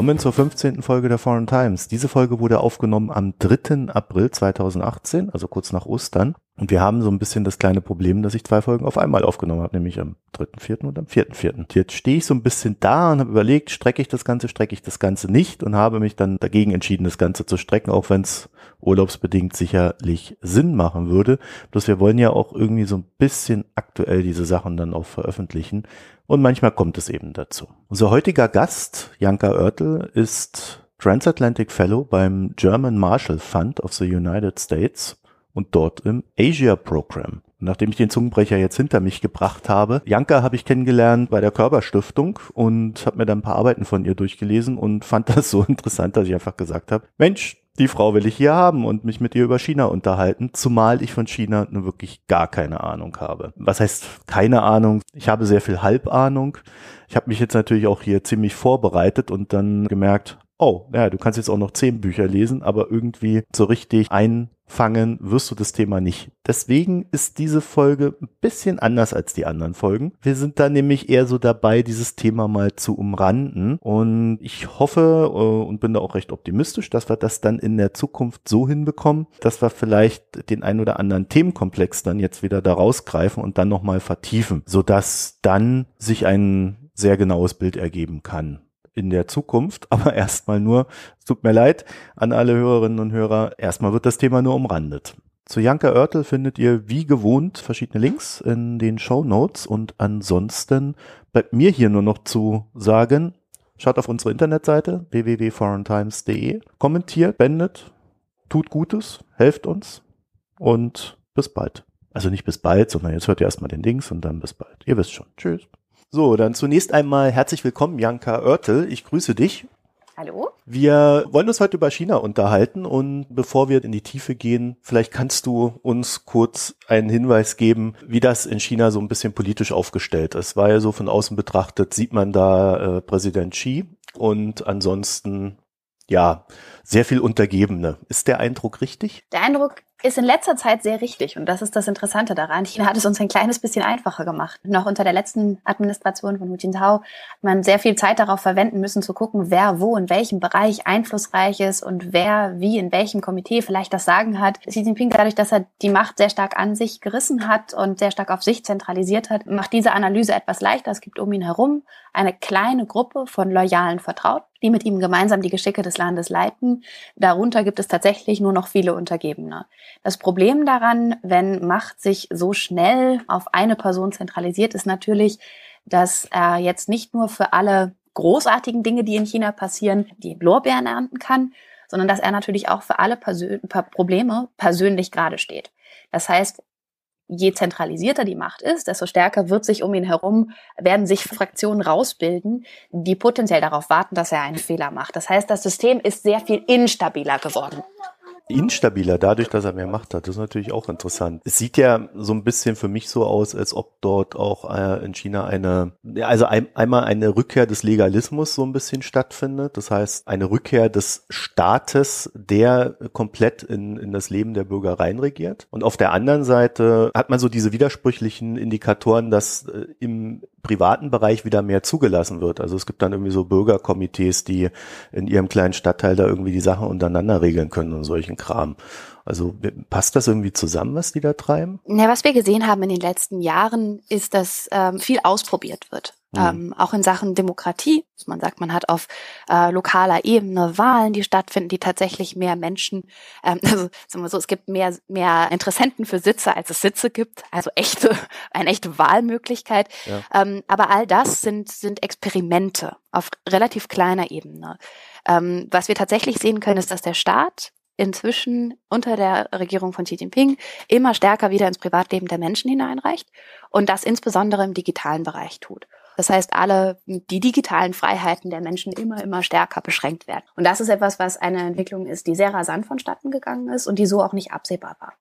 Willkommen zur 15. Folge der Foreign Times. Diese Folge wurde aufgenommen am 3. April 2018, also kurz nach Ostern. Und wir haben so ein bisschen das kleine Problem, dass ich zwei Folgen auf einmal aufgenommen habe, nämlich am 3.4. und am 4.4. Jetzt stehe ich so ein bisschen da und habe überlegt, strecke ich das Ganze, strecke ich das Ganze nicht und habe mich dann dagegen entschieden, das Ganze zu strecken, auch wenn es urlaubsbedingt sicherlich Sinn machen würde. Bloß wir wollen ja auch irgendwie so ein bisschen aktuell diese Sachen dann auch veröffentlichen. Und manchmal kommt es eben dazu. Unser heutiger Gast, Janka Oertel, ist Transatlantic Fellow beim German Marshall Fund of the United States und dort im Asia Program. Nachdem ich den Zungenbrecher jetzt hinter mich gebracht habe, Janka habe ich kennengelernt bei der Körperstiftung und habe mir dann ein paar Arbeiten von ihr durchgelesen und fand das so interessant, dass ich einfach gesagt habe, Mensch, die Frau will ich hier haben und mich mit ihr über China unterhalten, zumal ich von China nur wirklich gar keine Ahnung habe. Was heißt keine Ahnung? Ich habe sehr viel Halbahnung. Ich habe mich jetzt natürlich auch hier ziemlich vorbereitet und dann gemerkt, oh, ja, du kannst jetzt auch noch zehn Bücher lesen, aber irgendwie so richtig einfangen wirst du das Thema nicht. Deswegen ist diese Folge ein bisschen anders als die anderen Folgen. Wir sind da nämlich eher so dabei, dieses Thema mal zu umranden und ich hoffe äh, und bin da auch recht optimistisch, dass wir das dann in der Zukunft so hinbekommen, dass wir vielleicht den ein oder anderen Themenkomplex dann jetzt wieder da rausgreifen und dann nochmal vertiefen, sodass dann sich ein sehr genaues Bild ergeben kann in der Zukunft, aber erstmal nur, es tut mir leid an alle Hörerinnen und Hörer, erstmal wird das Thema nur umrandet. Zu Janka Oertel findet ihr wie gewohnt verschiedene Links in den Show Notes und ansonsten bleibt mir hier nur noch zu sagen, schaut auf unsere Internetseite www.foreigntimes.de, kommentiert, bendet, tut Gutes, helft uns und bis bald. Also nicht bis bald, sondern jetzt hört ihr erstmal den Links und dann bis bald. Ihr wisst schon. Tschüss. So, dann zunächst einmal herzlich willkommen, Janka Oertel. Ich grüße dich. Hallo. Wir wollen uns heute über China unterhalten und bevor wir in die Tiefe gehen, vielleicht kannst du uns kurz einen Hinweis geben, wie das in China so ein bisschen politisch aufgestellt ist. Weil ja so von außen betrachtet sieht man da äh, Präsident Xi und ansonsten ja, sehr viel Untergebene. Ist der Eindruck richtig? Der Eindruck ist in letzter Zeit sehr richtig und das ist das Interessante daran. China hat es uns ein kleines bisschen einfacher gemacht. Noch unter der letzten Administration von Hu Jintao hat man sehr viel Zeit darauf verwenden müssen zu gucken, wer wo in welchem Bereich einflussreich ist und wer wie in welchem Komitee vielleicht das Sagen hat. Xi Jinping dadurch, dass er die Macht sehr stark an sich gerissen hat und sehr stark auf sich zentralisiert hat, macht diese Analyse etwas leichter. Es gibt um ihn herum eine kleine Gruppe von loyalen Vertrauten, die mit ihm gemeinsam die Geschicke des Landes leiten. Darunter gibt es tatsächlich nur noch viele Untergebene. Das Problem daran, wenn Macht sich so schnell auf eine Person zentralisiert, ist natürlich, dass er jetzt nicht nur für alle großartigen Dinge, die in China passieren, die Lorbeeren ernten kann, sondern dass er natürlich auch für alle Persön Probleme persönlich gerade steht. Das heißt, je zentralisierter die Macht ist, desto stärker wird sich um ihn herum, werden sich Fraktionen rausbilden, die potenziell darauf warten, dass er einen Fehler macht. Das heißt, das System ist sehr viel instabiler geworden instabiler dadurch, dass er mehr Macht hat. Das ist natürlich auch interessant. Es sieht ja so ein bisschen für mich so aus, als ob dort auch äh, in China eine, also ein, einmal eine Rückkehr des Legalismus so ein bisschen stattfindet. Das heißt, eine Rückkehr des Staates, der komplett in, in das Leben der Bürger reinregiert. Und auf der anderen Seite hat man so diese widersprüchlichen Indikatoren, dass äh, im privaten Bereich wieder mehr zugelassen wird. Also es gibt dann irgendwie so Bürgerkomitees, die in ihrem kleinen Stadtteil da irgendwie die Sachen untereinander regeln können und solchen Kram. Also passt das irgendwie zusammen, was die da treiben? Ja, was wir gesehen haben in den letzten Jahren, ist, dass ähm, viel ausprobiert wird. Mhm. Ähm, auch in Sachen Demokratie. Man sagt, man hat auf äh, lokaler Ebene Wahlen, die stattfinden, die tatsächlich mehr Menschen, ähm, also sagen wir so, es gibt mehr, mehr Interessenten für Sitze, als es Sitze gibt. Also echte, eine echte Wahlmöglichkeit. Ja. Ähm, aber all das sind, sind Experimente auf relativ kleiner Ebene. Ähm, was wir tatsächlich sehen können, ist, dass der Staat inzwischen unter der Regierung von Xi Jinping immer stärker wieder ins Privatleben der Menschen hineinreicht und das insbesondere im digitalen Bereich tut. Das heißt, alle die digitalen Freiheiten der Menschen immer, immer stärker beschränkt werden. Und das ist etwas, was eine Entwicklung ist, die sehr rasant vonstatten gegangen ist und die so auch nicht absehbar war.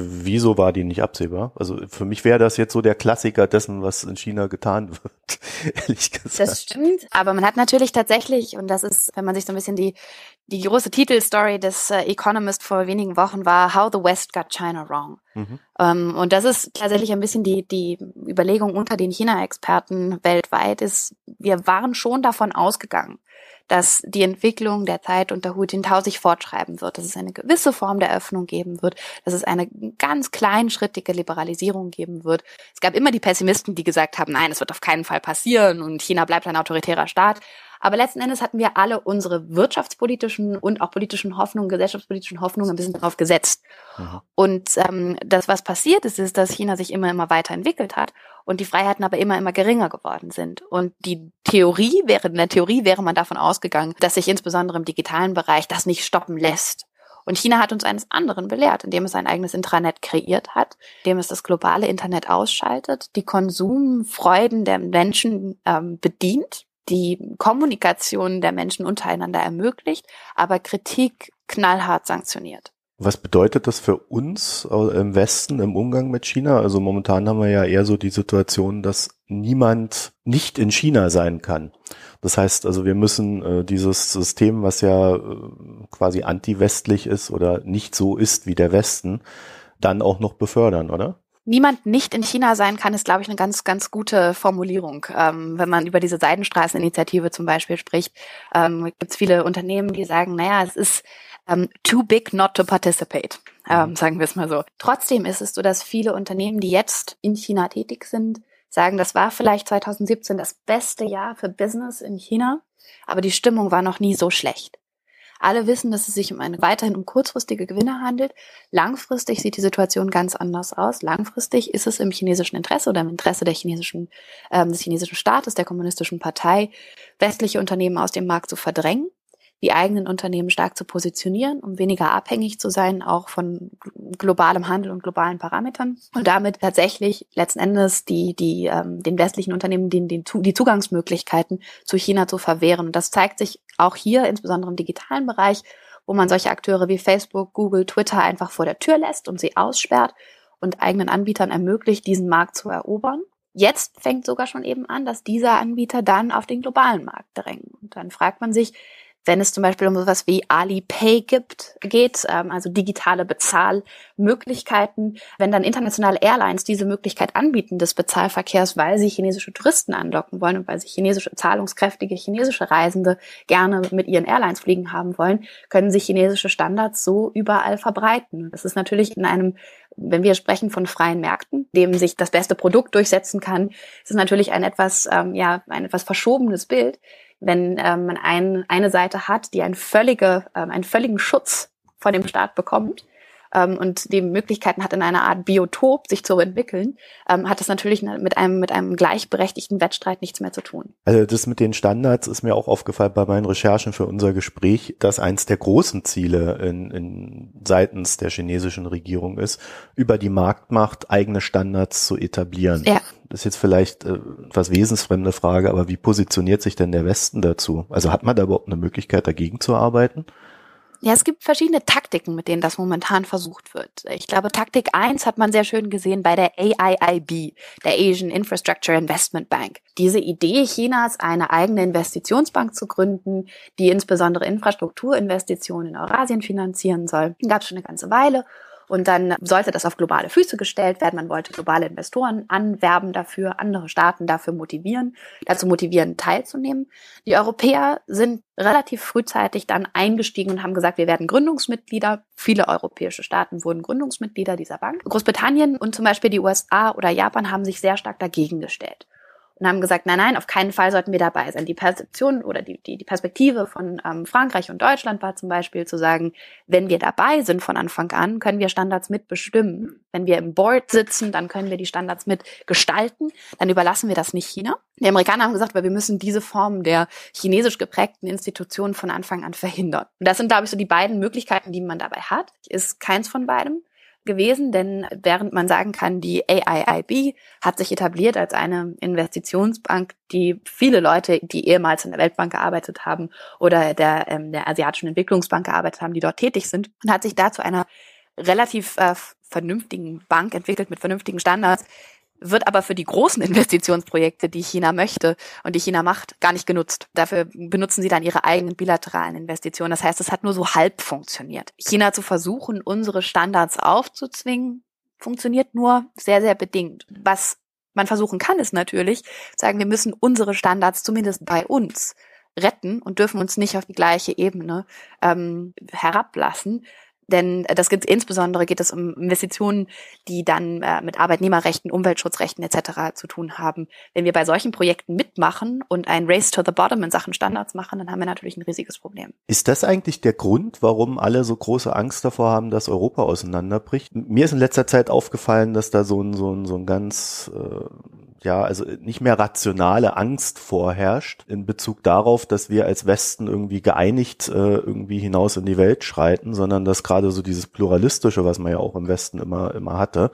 Wieso war die nicht absehbar? Also für mich wäre das jetzt so der Klassiker dessen, was in China getan wird, ehrlich gesagt. Das stimmt, aber man hat natürlich tatsächlich, und das ist, wenn man sich so ein bisschen die, die große Titelstory des äh, Economist vor wenigen Wochen war, How the West Got China Wrong. Mhm. Ähm, und das ist tatsächlich ein bisschen die, die Überlegung unter den China-Experten weltweit ist, wir waren schon davon ausgegangen, dass die Entwicklung der Zeit unter Hu Jintao sich fortschreiben wird, dass es eine gewisse Form der Öffnung geben wird, dass es eine ganz kleinschrittige Liberalisierung geben wird. Es gab immer die Pessimisten, die gesagt haben, nein, es wird auf keinen Fall passieren und China bleibt ein autoritärer Staat. Aber letzten Endes hatten wir alle unsere wirtschaftspolitischen und auch politischen Hoffnungen, gesellschaftspolitischen Hoffnungen ein bisschen darauf gesetzt. Mhm. Und ähm, das, was passiert ist, ist, dass China sich immer, immer weiterentwickelt hat und die Freiheiten aber immer, immer geringer geworden sind. Und die Theorie wäre, in der Theorie wäre man davon ausgegangen, dass sich insbesondere im digitalen Bereich das nicht stoppen lässt. Und China hat uns eines anderen belehrt, indem es ein eigenes Intranet kreiert hat, indem es das globale Internet ausschaltet, die Konsumfreuden der Menschen ähm, bedient die Kommunikation der Menschen untereinander ermöglicht, aber Kritik knallhart sanktioniert. Was bedeutet das für uns im Westen im Umgang mit China? Also momentan haben wir ja eher so die Situation, dass niemand nicht in China sein kann. Das heißt also, wir müssen äh, dieses System, was ja äh, quasi anti-westlich ist oder nicht so ist wie der Westen, dann auch noch befördern, oder? Niemand nicht in China sein kann, ist, glaube ich, eine ganz, ganz gute Formulierung. Ähm, wenn man über diese Seidenstraßeninitiative zum Beispiel spricht, ähm, gibt es viele Unternehmen, die sagen, naja, es ist ähm, too big not to participate, ähm, sagen wir es mal so. Trotzdem ist es so, dass viele Unternehmen, die jetzt in China tätig sind, sagen, das war vielleicht 2017 das beste Jahr für Business in China, aber die Stimmung war noch nie so schlecht. Alle wissen, dass es sich um eine weiterhin um kurzfristige Gewinne handelt. Langfristig sieht die Situation ganz anders aus. Langfristig ist es im chinesischen Interesse oder im Interesse der chinesischen, ähm, des chinesischen Staates, der kommunistischen Partei, westliche Unternehmen aus dem Markt zu verdrängen die eigenen Unternehmen stark zu positionieren, um weniger abhängig zu sein, auch von globalem Handel und globalen Parametern und damit tatsächlich letzten Endes die, die ähm, den westlichen Unternehmen den, den, die Zugangsmöglichkeiten zu China zu verwehren. Und das zeigt sich auch hier, insbesondere im digitalen Bereich, wo man solche Akteure wie Facebook, Google, Twitter einfach vor der Tür lässt und sie aussperrt und eigenen Anbietern ermöglicht, diesen Markt zu erobern. Jetzt fängt sogar schon eben an, dass diese Anbieter dann auf den globalen Markt drängen. Und dann fragt man sich, wenn es zum Beispiel um sowas wie Alipay gibt, geht, ähm, also digitale Bezahlmöglichkeiten, wenn dann internationale Airlines diese Möglichkeit anbieten des Bezahlverkehrs, weil sie chinesische Touristen anlocken wollen und weil sie chinesische zahlungskräftige chinesische Reisende gerne mit ihren Airlines fliegen haben wollen, können sich chinesische Standards so überall verbreiten. Das ist natürlich in einem wenn wir sprechen von freien Märkten, dem sich das beste Produkt durchsetzen kann, ist es natürlich ein etwas, ähm, ja, ein etwas verschobenes Bild wenn ähm, man ein, eine Seite hat, die ein völlige, ähm, einen völligen Schutz vor dem Staat bekommt ähm, und die Möglichkeiten hat, in einer Art Biotop sich zu entwickeln, ähm, hat das natürlich mit einem, mit einem gleichberechtigten Wettstreit nichts mehr zu tun. Also das mit den Standards ist mir auch aufgefallen bei meinen Recherchen für unser Gespräch, dass eins der großen Ziele in, in seitens der chinesischen Regierung ist, über die Marktmacht eigene Standards zu etablieren. Ja. Das ist jetzt vielleicht äh, etwas wesensfremde Frage, aber wie positioniert sich denn der Westen dazu? Also hat man da überhaupt eine Möglichkeit, dagegen zu arbeiten? Ja, es gibt verschiedene Taktiken, mit denen das momentan versucht wird. Ich glaube, Taktik eins hat man sehr schön gesehen bei der AIIB, der Asian Infrastructure Investment Bank. Diese Idee Chinas, eine eigene Investitionsbank zu gründen, die insbesondere Infrastrukturinvestitionen in Eurasien finanzieren soll, gab es schon eine ganze Weile. Und dann sollte das auf globale Füße gestellt werden. Man wollte globale Investoren anwerben dafür, andere Staaten dafür motivieren, dazu motivieren, teilzunehmen. Die Europäer sind relativ frühzeitig dann eingestiegen und haben gesagt, wir werden Gründungsmitglieder. Viele europäische Staaten wurden Gründungsmitglieder dieser Bank. Großbritannien und zum Beispiel die USA oder Japan haben sich sehr stark dagegen gestellt und haben gesagt, nein, nein, auf keinen Fall sollten wir dabei sein. Die Perzeption oder die, die, die Perspektive von ähm, Frankreich und Deutschland war zum Beispiel zu sagen, wenn wir dabei sind von Anfang an, können wir Standards mitbestimmen. Wenn wir im Board sitzen, dann können wir die Standards mit gestalten. Dann überlassen wir das nicht China. Die Amerikaner haben gesagt, weil wir müssen diese Form der chinesisch geprägten Institutionen von Anfang an verhindern. Und das sind, glaube ich, so die beiden Möglichkeiten, die man dabei hat. Ist keins von beidem gewesen, denn während man sagen kann, die AIIB hat sich etabliert als eine Investitionsbank, die viele Leute, die ehemals in der Weltbank gearbeitet haben oder der, ähm, der Asiatischen Entwicklungsbank gearbeitet haben, die dort tätig sind, und hat sich dazu einer relativ äh, vernünftigen Bank entwickelt mit vernünftigen Standards, wird aber für die großen Investitionsprojekte, die China möchte und die China macht, gar nicht genutzt. Dafür benutzen sie dann ihre eigenen bilateralen Investitionen. Das heißt, es hat nur so halb funktioniert. China zu versuchen, unsere Standards aufzuzwingen, funktioniert nur sehr, sehr bedingt. Was man versuchen kann, ist natürlich, sagen, wir müssen unsere Standards zumindest bei uns retten und dürfen uns nicht auf die gleiche Ebene ähm, herablassen. Denn das geht insbesondere geht es um Investitionen, die dann äh, mit Arbeitnehmerrechten, Umweltschutzrechten etc. zu tun haben. Wenn wir bei solchen Projekten mitmachen und ein Race to the Bottom in Sachen Standards machen, dann haben wir natürlich ein riesiges Problem. Ist das eigentlich der Grund, warum alle so große Angst davor haben, dass Europa auseinanderbricht? Mir ist in letzter Zeit aufgefallen, dass da so ein, so ein, so ein ganz äh, ja, also nicht mehr rationale Angst vorherrscht in Bezug darauf, dass wir als Westen irgendwie geeinigt äh, irgendwie hinaus in die Welt schreiten, sondern dass gerade so dieses Pluralistische, was man ja auch im Westen immer, immer hatte,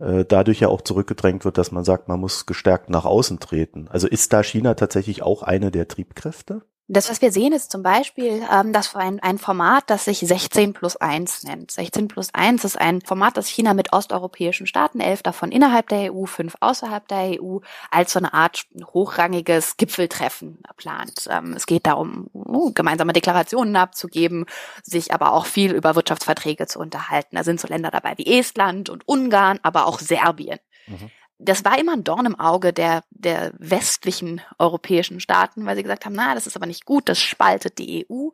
äh, dadurch ja auch zurückgedrängt wird, dass man sagt, man muss gestärkt nach außen treten. Also ist da China tatsächlich auch eine der Triebkräfte? Das, was wir sehen, ist zum Beispiel ähm, das ein, ein Format, das sich 16 plus 1 nennt. 16 plus 1 ist ein Format, das China mit osteuropäischen Staaten, elf davon innerhalb der EU, fünf außerhalb der EU, als so eine Art hochrangiges Gipfeltreffen plant. Ähm, es geht darum, uh, gemeinsame Deklarationen abzugeben, sich aber auch viel über Wirtschaftsverträge zu unterhalten. Da sind so Länder dabei wie Estland und Ungarn, aber auch Serbien. Mhm das war immer ein Dorn im Auge der, der westlichen europäischen Staaten, weil sie gesagt haben, na, das ist aber nicht gut, das spaltet die EU.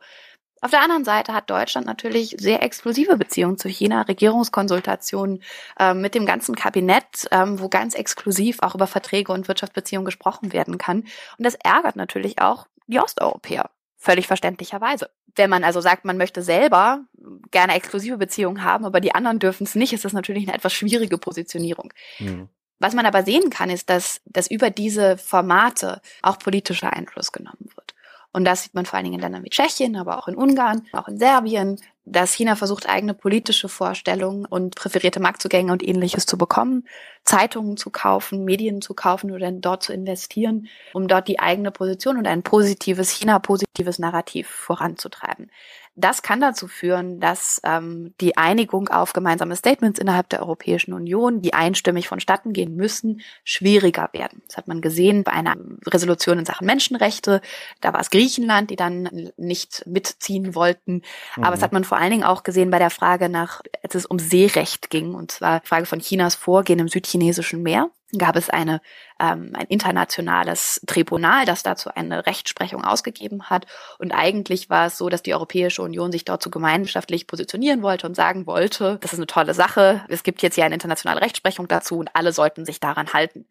Auf der anderen Seite hat Deutschland natürlich sehr exklusive Beziehungen zu China, Regierungskonsultationen äh, mit dem ganzen Kabinett, ähm, wo ganz exklusiv auch über Verträge und Wirtschaftsbeziehungen gesprochen werden kann. Und das ärgert natürlich auch die Osteuropäer. Völlig verständlicherweise. Wenn man also sagt, man möchte selber gerne exklusive Beziehungen haben, aber die anderen dürfen es nicht, ist das natürlich eine etwas schwierige Positionierung. Mhm. Was man aber sehen kann, ist, dass, dass über diese Formate auch politischer Einfluss genommen wird. Und das sieht man vor allen Dingen in Ländern wie Tschechien, aber auch in Ungarn, auch in Serbien, dass China versucht, eigene politische Vorstellungen und präferierte Marktzugänge und ähnliches zu bekommen, Zeitungen zu kaufen, Medien zu kaufen oder dort zu investieren, um dort die eigene Position und ein positives China-positives Narrativ voranzutreiben. Das kann dazu führen, dass ähm, die Einigung auf gemeinsame Statements innerhalb der Europäischen Union, die einstimmig vonstatten gehen müssen, schwieriger werden. Das hat man gesehen bei einer Resolution in Sachen Menschenrechte. Da war es Griechenland, die dann nicht mitziehen wollten. Mhm. Aber es hat man vor allen Dingen auch gesehen bei der Frage nach, als es um Seerecht ging, und zwar Frage von Chinas Vorgehen im südchinesischen Meer gab es eine, ähm, ein internationales Tribunal, das dazu eine Rechtsprechung ausgegeben hat. Und eigentlich war es so, dass die Europäische Union sich so gemeinschaftlich positionieren wollte und sagen wollte, das ist eine tolle Sache, es gibt jetzt hier eine internationale Rechtsprechung dazu und alle sollten sich daran halten.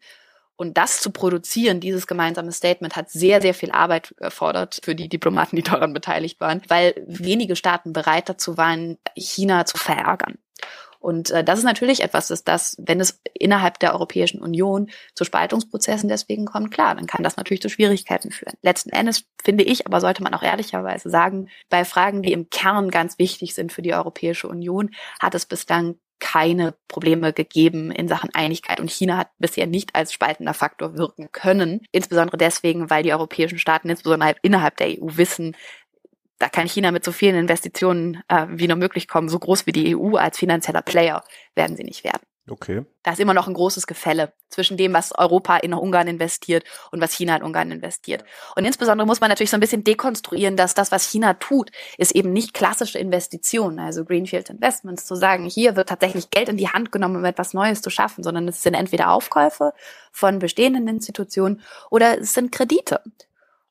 Und das zu produzieren, dieses gemeinsame Statement, hat sehr, sehr viel Arbeit erfordert für die Diplomaten, die daran beteiligt waren, weil wenige Staaten bereit dazu waren, China zu verärgern. Und äh, das ist natürlich etwas, dass das, wenn es innerhalb der Europäischen Union zu Spaltungsprozessen deswegen kommt, klar, dann kann das natürlich zu Schwierigkeiten führen. Letzten Endes finde ich, aber sollte man auch ehrlicherweise sagen, bei Fragen, die im Kern ganz wichtig sind für die Europäische Union, hat es bislang keine Probleme gegeben in Sachen Einigkeit und China hat bisher nicht als spaltender Faktor wirken können. Insbesondere deswegen, weil die europäischen Staaten insbesondere innerhalb der EU wissen, da kann China mit so vielen Investitionen äh, wie nur möglich kommen. So groß wie die EU als finanzieller Player werden sie nicht werden. Okay. Da ist immer noch ein großes Gefälle zwischen dem, was Europa in Ungarn investiert und was China in Ungarn investiert. Und insbesondere muss man natürlich so ein bisschen dekonstruieren, dass das, was China tut, ist eben nicht klassische Investitionen, also Greenfield Investments, zu sagen, hier wird tatsächlich Geld in die Hand genommen, um etwas Neues zu schaffen, sondern es sind entweder Aufkäufe von bestehenden Institutionen oder es sind Kredite.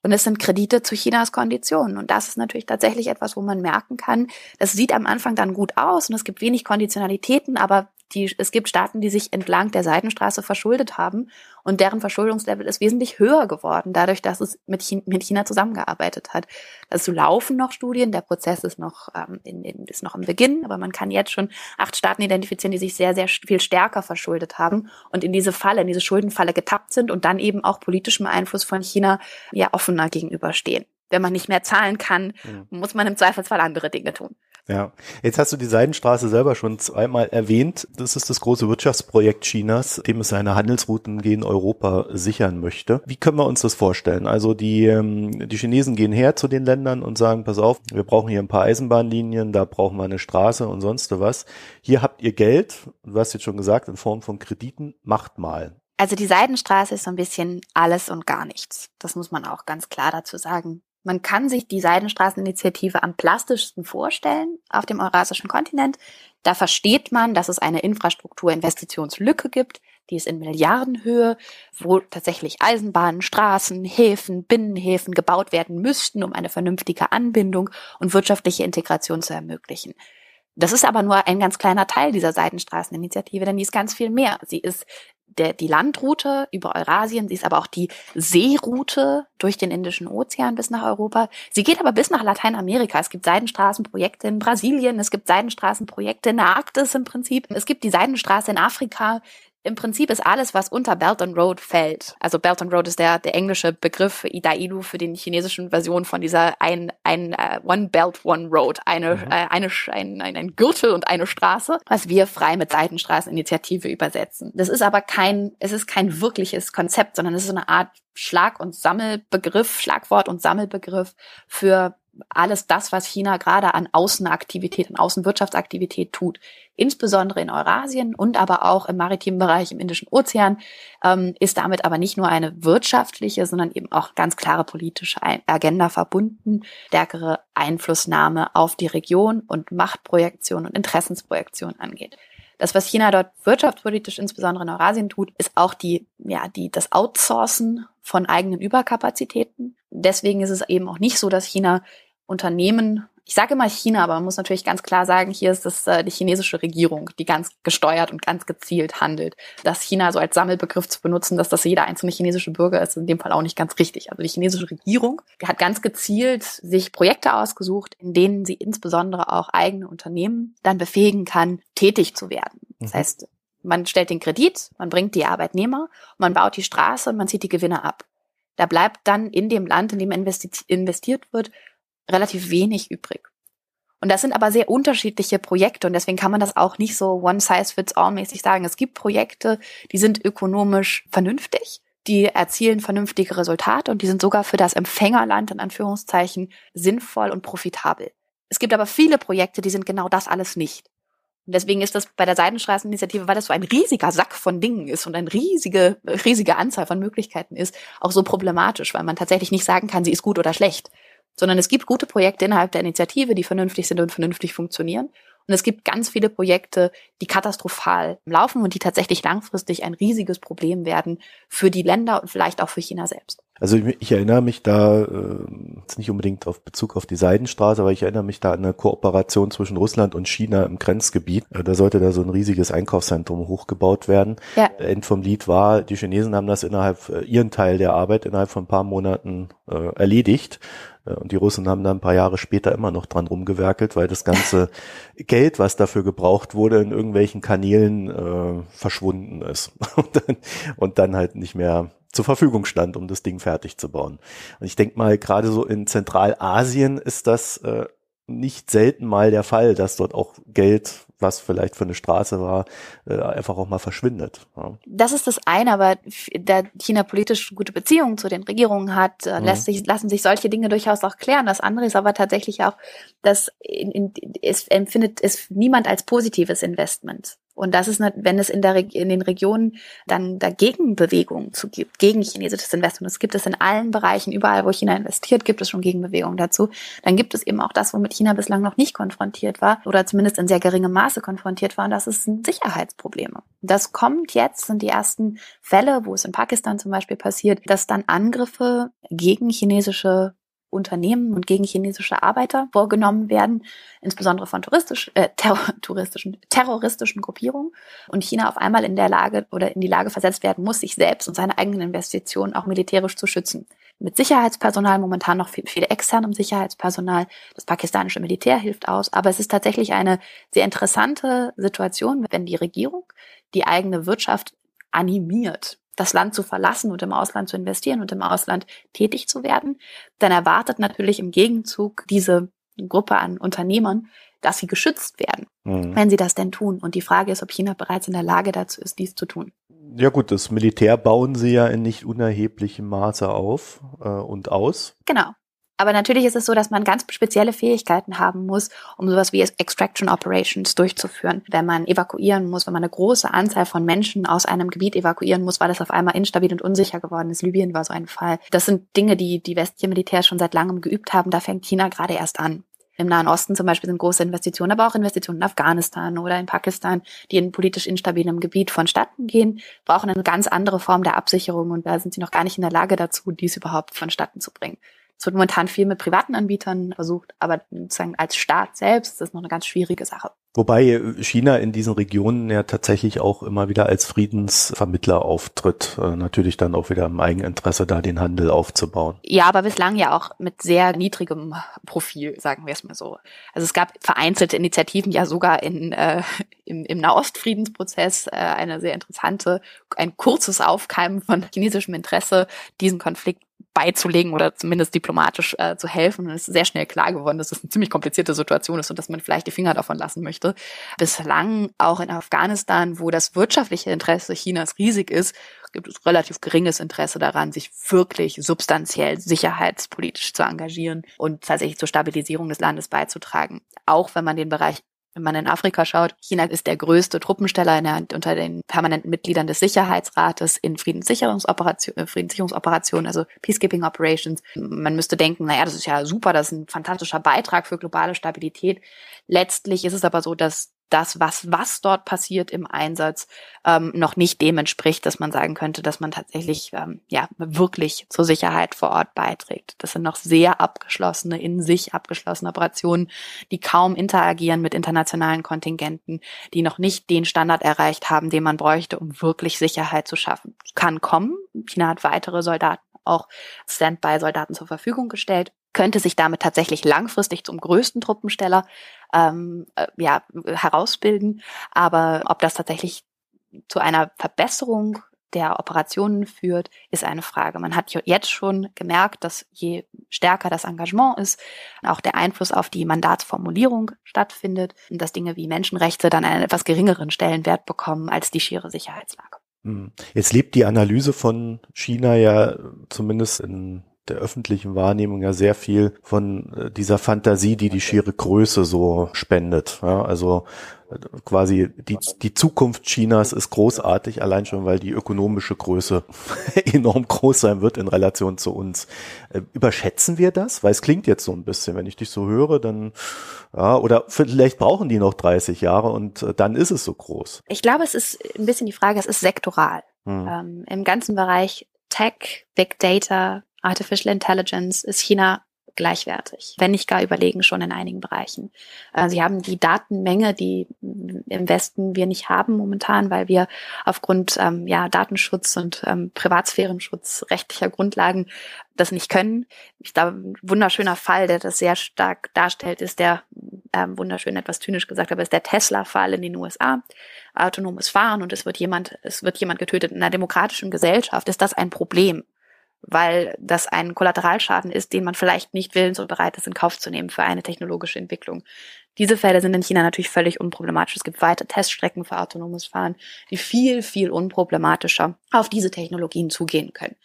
Und es sind Kredite zu Chinas Konditionen. Und das ist natürlich tatsächlich etwas, wo man merken kann, das sieht am Anfang dann gut aus und es gibt wenig Konditionalitäten, aber die, es gibt Staaten, die sich entlang der Seidenstraße verschuldet haben und deren Verschuldungslevel ist wesentlich höher geworden, dadurch, dass es mit China, mit China zusammengearbeitet hat. Dazu laufen noch Studien, der Prozess ist noch, ähm, in, in, ist noch im Beginn, aber man kann jetzt schon acht Staaten identifizieren, die sich sehr, sehr viel stärker verschuldet haben und in diese Falle, in diese Schuldenfalle getappt sind und dann eben auch politischem Einfluss von China ja offener gegenüberstehen. Wenn man nicht mehr zahlen kann, ja. muss man im Zweifelsfall andere Dinge tun. Ja, jetzt hast du die Seidenstraße selber schon zweimal erwähnt. Das ist das große Wirtschaftsprojekt Chinas, dem es seine Handelsrouten gegen Europa sichern möchte. Wie können wir uns das vorstellen? Also die, ähm, die Chinesen gehen her zu den Ländern und sagen, pass auf, wir brauchen hier ein paar Eisenbahnlinien, da brauchen wir eine Straße und sonst was. Hier habt ihr Geld, du hast jetzt schon gesagt, in Form von Krediten, macht mal. Also die Seidenstraße ist so ein bisschen alles und gar nichts. Das muss man auch ganz klar dazu sagen. Man kann sich die Seidenstraßeninitiative am plastischsten vorstellen auf dem eurasischen Kontinent. Da versteht man, dass es eine Infrastrukturinvestitionslücke gibt, die ist in Milliardenhöhe, wo tatsächlich Eisenbahnen, Straßen, Häfen, Binnenhäfen gebaut werden müssten, um eine vernünftige Anbindung und wirtschaftliche Integration zu ermöglichen. Das ist aber nur ein ganz kleiner Teil dieser Seidenstraßeninitiative, denn die ist ganz viel mehr. Sie ist der, die Landroute über Eurasien, sie ist aber auch die Seeroute durch den Indischen Ozean bis nach Europa. Sie geht aber bis nach Lateinamerika. Es gibt Seidenstraßenprojekte in Brasilien, es gibt Seidenstraßenprojekte in der Arktis im Prinzip. Es gibt die Seidenstraße in Afrika, im Prinzip ist alles, was unter Belt and Road fällt. Also Belt and Road ist der, der englische Begriff für Idailu für den chinesischen Version von dieser ein, ein uh, One Belt, One Road. Eine, mhm. äh, eine, ein, ein, ein Gürtel und eine Straße, was wir frei mit Seitenstraßeninitiative übersetzen. Das ist aber kein, es ist kein wirkliches Konzept, sondern es ist so eine Art Schlag- und Sammelbegriff, Schlagwort und Sammelbegriff für alles das, was China gerade an Außenaktivität, an Außenwirtschaftsaktivität tut, insbesondere in Eurasien und aber auch im maritimen Bereich im Indischen Ozean, ähm, ist damit aber nicht nur eine wirtschaftliche, sondern eben auch ganz klare politische Agenda verbunden, stärkere Einflussnahme auf die Region und Machtprojektion und Interessensprojektion angeht. Das, was China dort wirtschaftspolitisch insbesondere in Eurasien tut, ist auch die, ja, die, das Outsourcen von eigenen Überkapazitäten. Deswegen ist es eben auch nicht so, dass China Unternehmen, ich sage immer China, aber man muss natürlich ganz klar sagen, hier ist es äh, die chinesische Regierung, die ganz gesteuert und ganz gezielt handelt. Das China so als Sammelbegriff zu benutzen, dass das jeder einzelne chinesische Bürger ist, ist in dem Fall auch nicht ganz richtig. Also die chinesische Regierung hat ganz gezielt sich Projekte ausgesucht, in denen sie insbesondere auch eigene Unternehmen dann befähigen kann, tätig zu werden. Das mhm. heißt, man stellt den Kredit, man bringt die Arbeitnehmer, man baut die Straße und man zieht die Gewinne ab. Da bleibt dann in dem Land, in dem investiert wird, relativ wenig übrig. Und das sind aber sehr unterschiedliche Projekte und deswegen kann man das auch nicht so one size fits all mäßig sagen. Es gibt Projekte, die sind ökonomisch vernünftig, die erzielen vernünftige Resultate und die sind sogar für das Empfängerland in Anführungszeichen sinnvoll und profitabel. Es gibt aber viele Projekte, die sind genau das alles nicht. Und deswegen ist das bei der Seidenstraßeninitiative, weil das so ein riesiger Sack von Dingen ist und eine riesige, riesige Anzahl von Möglichkeiten ist, auch so problematisch, weil man tatsächlich nicht sagen kann, sie ist gut oder schlecht sondern es gibt gute Projekte innerhalb der Initiative, die vernünftig sind und vernünftig funktionieren. Und es gibt ganz viele Projekte, die katastrophal laufen und die tatsächlich langfristig ein riesiges Problem werden für die Länder und vielleicht auch für China selbst. Also ich, ich erinnere mich da, äh, jetzt nicht unbedingt auf Bezug auf die Seidenstraße, aber ich erinnere mich da an eine Kooperation zwischen Russland und China im Grenzgebiet. Äh, da sollte da so ein riesiges Einkaufszentrum hochgebaut werden. Ja. End vom Lied war, die Chinesen haben das innerhalb, äh, ihren Teil der Arbeit innerhalb von ein paar Monaten äh, erledigt. Äh, und die Russen haben dann ein paar Jahre später immer noch dran rumgewerkelt, weil das ganze Geld, was dafür gebraucht wurde, in irgendwelchen Kanälen äh, verschwunden ist und dann, und dann halt nicht mehr zur Verfügung stand, um das Ding fertig zu bauen. Und ich denke mal, gerade so in Zentralasien ist das äh, nicht selten mal der Fall, dass dort auch Geld, was vielleicht für eine Straße war, äh, einfach auch mal verschwindet. Ja. Das ist das eine, aber da China politisch gute Beziehungen zu den Regierungen hat, äh, mhm. lässt sich, lassen sich solche Dinge durchaus auch klären. Das andere ist aber tatsächlich auch, dass in, in, es empfindet es niemand als positives Investment. Und das ist, wenn es in, der, in den Regionen dann dagegen Bewegungen zu gibt, gegen chinesisches Investment, das gibt es in allen Bereichen, überall, wo China investiert, gibt es schon Gegenbewegungen dazu, dann gibt es eben auch das, womit China bislang noch nicht konfrontiert war oder zumindest in sehr geringem Maße konfrontiert war, und das sind Sicherheitsprobleme. Das kommt jetzt, sind die ersten Fälle, wo es in Pakistan zum Beispiel passiert, dass dann Angriffe gegen chinesische Unternehmen und gegen chinesische Arbeiter vorgenommen werden, insbesondere von touristisch, äh, ter touristischen, terroristischen Gruppierungen und China auf einmal in der Lage oder in die Lage versetzt werden muss, sich selbst und seine eigenen Investitionen auch militärisch zu schützen. Mit Sicherheitspersonal, momentan noch viel, viel externem Sicherheitspersonal. Das pakistanische Militär hilft aus. Aber es ist tatsächlich eine sehr interessante Situation, wenn die Regierung die eigene Wirtschaft animiert, das Land zu verlassen und im Ausland zu investieren und im Ausland tätig zu werden, dann erwartet natürlich im Gegenzug diese Gruppe an Unternehmern, dass sie geschützt werden, mhm. wenn sie das denn tun. Und die Frage ist, ob China bereits in der Lage dazu ist, dies zu tun. Ja gut, das Militär bauen sie ja in nicht unerheblichem Maße auf äh, und aus. Genau. Aber natürlich ist es so, dass man ganz spezielle Fähigkeiten haben muss, um sowas wie Extraction Operations durchzuführen. Wenn man evakuieren muss, wenn man eine große Anzahl von Menschen aus einem Gebiet evakuieren muss, weil das auf einmal instabil und unsicher geworden ist. Libyen war so ein Fall. Das sind Dinge, die die westliche Militär schon seit langem geübt haben. Da fängt China gerade erst an. Im Nahen Osten zum Beispiel sind große Investitionen, aber auch Investitionen in Afghanistan oder in Pakistan, die in politisch instabilem Gebiet vonstatten gehen, brauchen eine ganz andere Form der Absicherung und da sind sie noch gar nicht in der Lage dazu, dies überhaupt vonstatten zu bringen. Es wird momentan viel mit privaten Anbietern versucht, aber sozusagen als Staat selbst ist das noch eine ganz schwierige Sache. Wobei China in diesen Regionen ja tatsächlich auch immer wieder als Friedensvermittler auftritt. Äh, natürlich dann auch wieder im Eigeninteresse, da den Handel aufzubauen. Ja, aber bislang ja auch mit sehr niedrigem Profil, sagen wir es mal so. Also es gab vereinzelte Initiativen ja sogar in, äh, im, im Nahostfriedensprozess äh, eine sehr interessante, ein kurzes Aufkeimen von chinesischem Interesse, diesen Konflikt beizulegen oder zumindest diplomatisch äh, zu helfen. Und es ist sehr schnell klar geworden, dass es eine ziemlich komplizierte Situation ist und dass man vielleicht die Finger davon lassen möchte. Bislang auch in Afghanistan, wo das wirtschaftliche Interesse Chinas riesig ist, gibt es relativ geringes Interesse daran, sich wirklich substanziell sicherheitspolitisch zu engagieren und tatsächlich zur Stabilisierung des Landes beizutragen. Auch wenn man den Bereich wenn man in Afrika schaut, China ist der größte Truppensteller der, unter den permanenten Mitgliedern des Sicherheitsrates in Friedenssicherungsoperationen, äh, Friedenssicherungsoperationen, also Peacekeeping Operations. Man müsste denken, naja, das ist ja super, das ist ein fantastischer Beitrag für globale Stabilität. Letztlich ist es aber so, dass das, was, was dort passiert im Einsatz, ähm, noch nicht dem entspricht, dass man sagen könnte, dass man tatsächlich ähm, ja wirklich zur Sicherheit vor Ort beiträgt. Das sind noch sehr abgeschlossene, in sich abgeschlossene Operationen, die kaum interagieren mit internationalen Kontingenten, die noch nicht den Standard erreicht haben, den man bräuchte, um wirklich Sicherheit zu schaffen. Kann kommen. China hat weitere Soldaten auch Standby-Soldaten zur Verfügung gestellt könnte sich damit tatsächlich langfristig zum größten Truppensteller ähm, äh, ja, herausbilden. Aber ob das tatsächlich zu einer Verbesserung der Operationen führt, ist eine Frage. Man hat jetzt schon gemerkt, dass je stärker das Engagement ist, auch der Einfluss auf die Mandatsformulierung stattfindet und dass Dinge wie Menschenrechte dann einen etwas geringeren Stellenwert bekommen als die schiere Sicherheitslage. Hm. Jetzt lebt die Analyse von China ja zumindest in der öffentlichen Wahrnehmung ja sehr viel von äh, dieser Fantasie, die die schiere Größe so spendet. Ja, also äh, quasi die, die Zukunft Chinas ist großartig, allein schon, weil die ökonomische Größe enorm groß sein wird in Relation zu uns. Äh, überschätzen wir das? Weil es klingt jetzt so ein bisschen, wenn ich dich so höre, dann, ja, oder vielleicht brauchen die noch 30 Jahre und dann ist es so groß. Ich glaube, es ist ein bisschen die Frage, es ist sektoral. Hm. Ähm, Im ganzen Bereich Tech, Big Data, Artificial Intelligence ist China gleichwertig, wenn nicht gar überlegen schon in einigen Bereichen. Äh, sie haben die Datenmenge, die im Westen wir nicht haben momentan, weil wir aufgrund ähm, ja, Datenschutz und ähm, Privatsphärenschutz rechtlicher Grundlagen das nicht können. Ich glaube, ein wunderschöner Fall, der das sehr stark darstellt, ist der ähm, wunderschön etwas zynisch gesagt, aber ist der Tesla-Fall in den USA. Autonomes Fahren und es wird jemand, es wird jemand getötet in einer demokratischen Gesellschaft. Ist das ein Problem? Weil das ein Kollateralschaden ist, den man vielleicht nicht willens und bereit ist, in Kauf zu nehmen für eine technologische Entwicklung. Diese Fälle sind in China natürlich völlig unproblematisch. Es gibt weite Teststrecken für autonomes Fahren, die viel, viel unproblematischer auf diese Technologien zugehen können.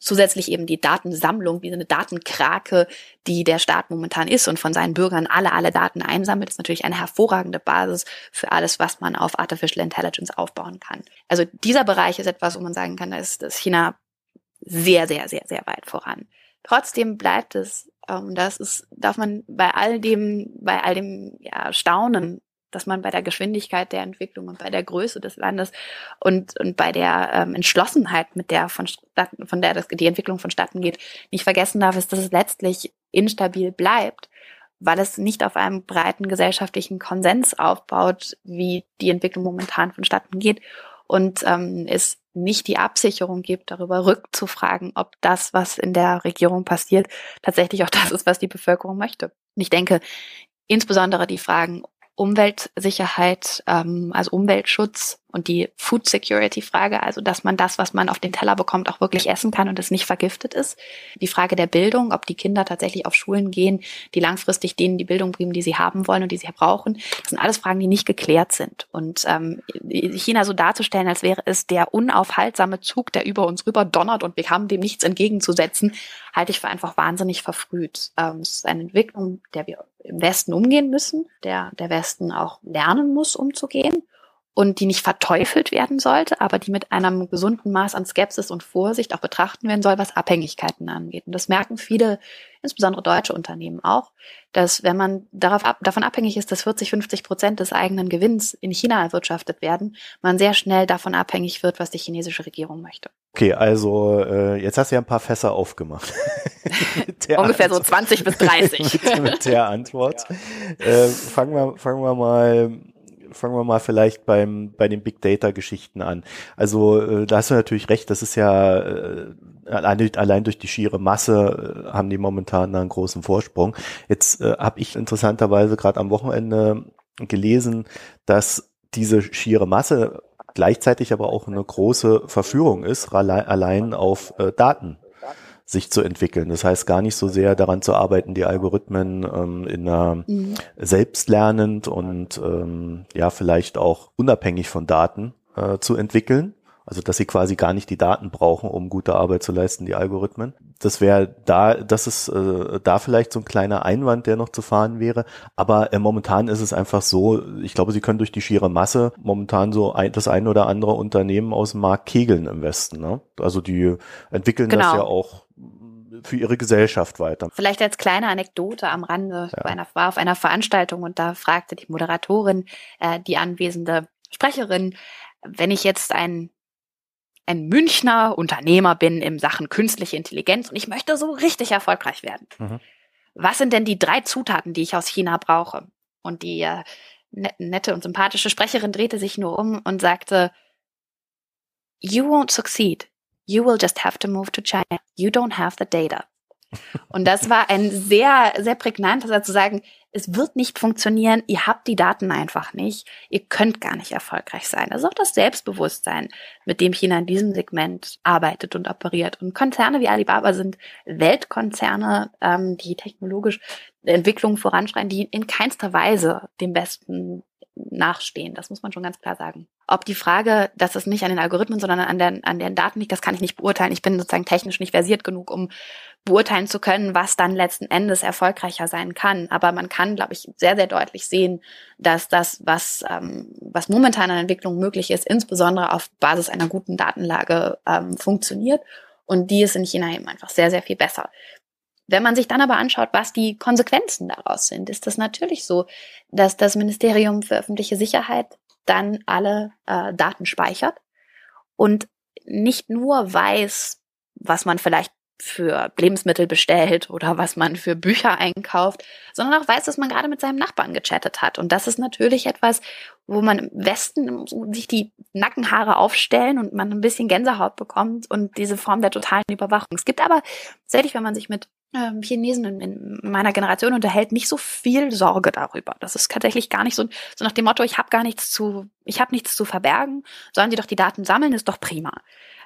Zusätzlich eben die Datensammlung, wie eine Datenkrake, die der Staat momentan ist und von seinen Bürgern alle, alle Daten einsammelt, ist natürlich eine hervorragende Basis für alles, was man auf Artificial Intelligence aufbauen kann. Also dieser Bereich ist etwas, wo man sagen kann, da ist China sehr, sehr, sehr, sehr weit voran. Trotzdem bleibt es, ähm, das ist, darf man bei all dem, bei all dem ja, Staunen, dass man bei der Geschwindigkeit der Entwicklung und bei der Größe des Landes und, und bei der ähm, Entschlossenheit, mit der von, von der das, die Entwicklung vonstatten geht, nicht vergessen darf, ist, dass es letztlich instabil bleibt, weil es nicht auf einem breiten gesellschaftlichen Konsens aufbaut, wie die Entwicklung momentan vonstatten geht und ähm, es nicht die Absicherung gibt, darüber rückzufragen, ob das, was in der Regierung passiert, tatsächlich auch das ist, was die Bevölkerung möchte. Und ich denke, insbesondere die Fragen Umweltsicherheit, ähm, also Umweltschutz und die Food Security Frage, also dass man das, was man auf den Teller bekommt, auch wirklich essen kann und es nicht vergiftet ist. Die Frage der Bildung, ob die Kinder tatsächlich auf Schulen gehen, die langfristig denen die Bildung bringen, die sie haben wollen und die sie brauchen. Das sind alles Fragen, die nicht geklärt sind. Und ähm, China so darzustellen, als wäre es der unaufhaltsame Zug, der über uns rüber donnert und wir haben dem nichts entgegenzusetzen, halte ich für einfach wahnsinnig verfrüht. Ähm, es ist eine Entwicklung, der wir im Westen umgehen müssen, der der Westen auch lernen muss, umzugehen und die nicht verteufelt werden sollte, aber die mit einem gesunden Maß an Skepsis und Vorsicht auch betrachten werden soll, was Abhängigkeiten angeht. Und das merken viele insbesondere deutsche Unternehmen auch, dass wenn man darauf ab, davon abhängig ist, dass 40, 50 Prozent des eigenen Gewinns in China erwirtschaftet werden, man sehr schnell davon abhängig wird, was die chinesische Regierung möchte. Okay, also äh, jetzt hast du ja ein paar Fässer aufgemacht. Ungefähr Antwort. so 20 bis 30. mit, mit der Antwort. Ja. Äh, fangen, wir, fangen wir mal fangen wir mal vielleicht beim bei den Big Data Geschichten an. Also äh, da hast du natürlich recht, das ist ja äh, allein, durch die schiere Masse äh, haben die momentan einen großen Vorsprung. Jetzt äh, habe ich interessanterweise gerade am Wochenende gelesen, dass diese schiere Masse gleichzeitig aber auch eine große Verführung ist, allein auf äh, Daten sich zu entwickeln. Das heißt gar nicht so sehr daran zu arbeiten, die Algorithmen ähm, in einer mhm. selbstlernend und ähm, ja vielleicht auch unabhängig von Daten äh, zu entwickeln. Also dass sie quasi gar nicht die Daten brauchen, um gute Arbeit zu leisten, die Algorithmen. Das wäre da, das ist äh, da vielleicht so ein kleiner Einwand, der noch zu fahren wäre. Aber äh, momentan ist es einfach so, ich glaube, sie können durch die schiere Masse momentan so ein, das ein oder andere Unternehmen aus dem Markt kegeln im Westen. Ne? Also die entwickeln genau. das ja auch für ihre Gesellschaft weiter. Vielleicht als kleine Anekdote am Rande. Ja. Einer, war auf einer Veranstaltung und da fragte die Moderatorin, äh, die anwesende Sprecherin, wenn ich jetzt ein ein Münchner Unternehmer bin im Sachen künstliche Intelligenz und ich möchte so richtig erfolgreich werden. Mhm. Was sind denn die drei Zutaten, die ich aus China brauche? Und die äh, nette und sympathische Sprecherin drehte sich nur um und sagte, You won't succeed You will just have to move to China. You don't have the data. Und das war ein sehr, sehr prägnanter Satz zu sagen, es wird nicht funktionieren, ihr habt die Daten einfach nicht, ihr könnt gar nicht erfolgreich sein. Das ist auch das Selbstbewusstsein, mit dem China in diesem Segment arbeitet und operiert. Und Konzerne wie Alibaba sind Weltkonzerne, ähm, die technologisch Entwicklungen voranschreien, die in keinster Weise dem besten nachstehen. Das muss man schon ganz klar sagen. Ob die Frage, dass es nicht an den Algorithmen, sondern an, den, an den Daten liegt, das kann ich nicht beurteilen. Ich bin sozusagen technisch nicht versiert genug, um beurteilen zu können, was dann letzten Endes erfolgreicher sein kann. Aber man kann, glaube ich, sehr, sehr deutlich sehen, dass das, was, ähm, was momentan an Entwicklung möglich ist, insbesondere auf Basis einer guten Datenlage ähm, funktioniert. Und die ist in China eben einfach sehr, sehr viel besser. Wenn man sich dann aber anschaut, was die Konsequenzen daraus sind, ist das natürlich so, dass das Ministerium für öffentliche Sicherheit dann alle äh, Daten speichert und nicht nur weiß, was man vielleicht für Lebensmittel bestellt oder was man für Bücher einkauft, sondern auch weiß, dass man gerade mit seinem Nachbarn gechattet hat. Und das ist natürlich etwas, wo man im Westen sich die Nackenhaare aufstellen und man ein bisschen Gänsehaut bekommt und diese Form der totalen Überwachung. Es gibt aber tatsächlich, wenn man sich mit ähm, Chinesen in, in meiner Generation unterhält, nicht so viel Sorge darüber. Das ist tatsächlich gar nicht so, so nach dem Motto, ich habe gar nichts zu, ich habe nichts zu verbergen, sollen sie doch die Daten sammeln, ist doch prima.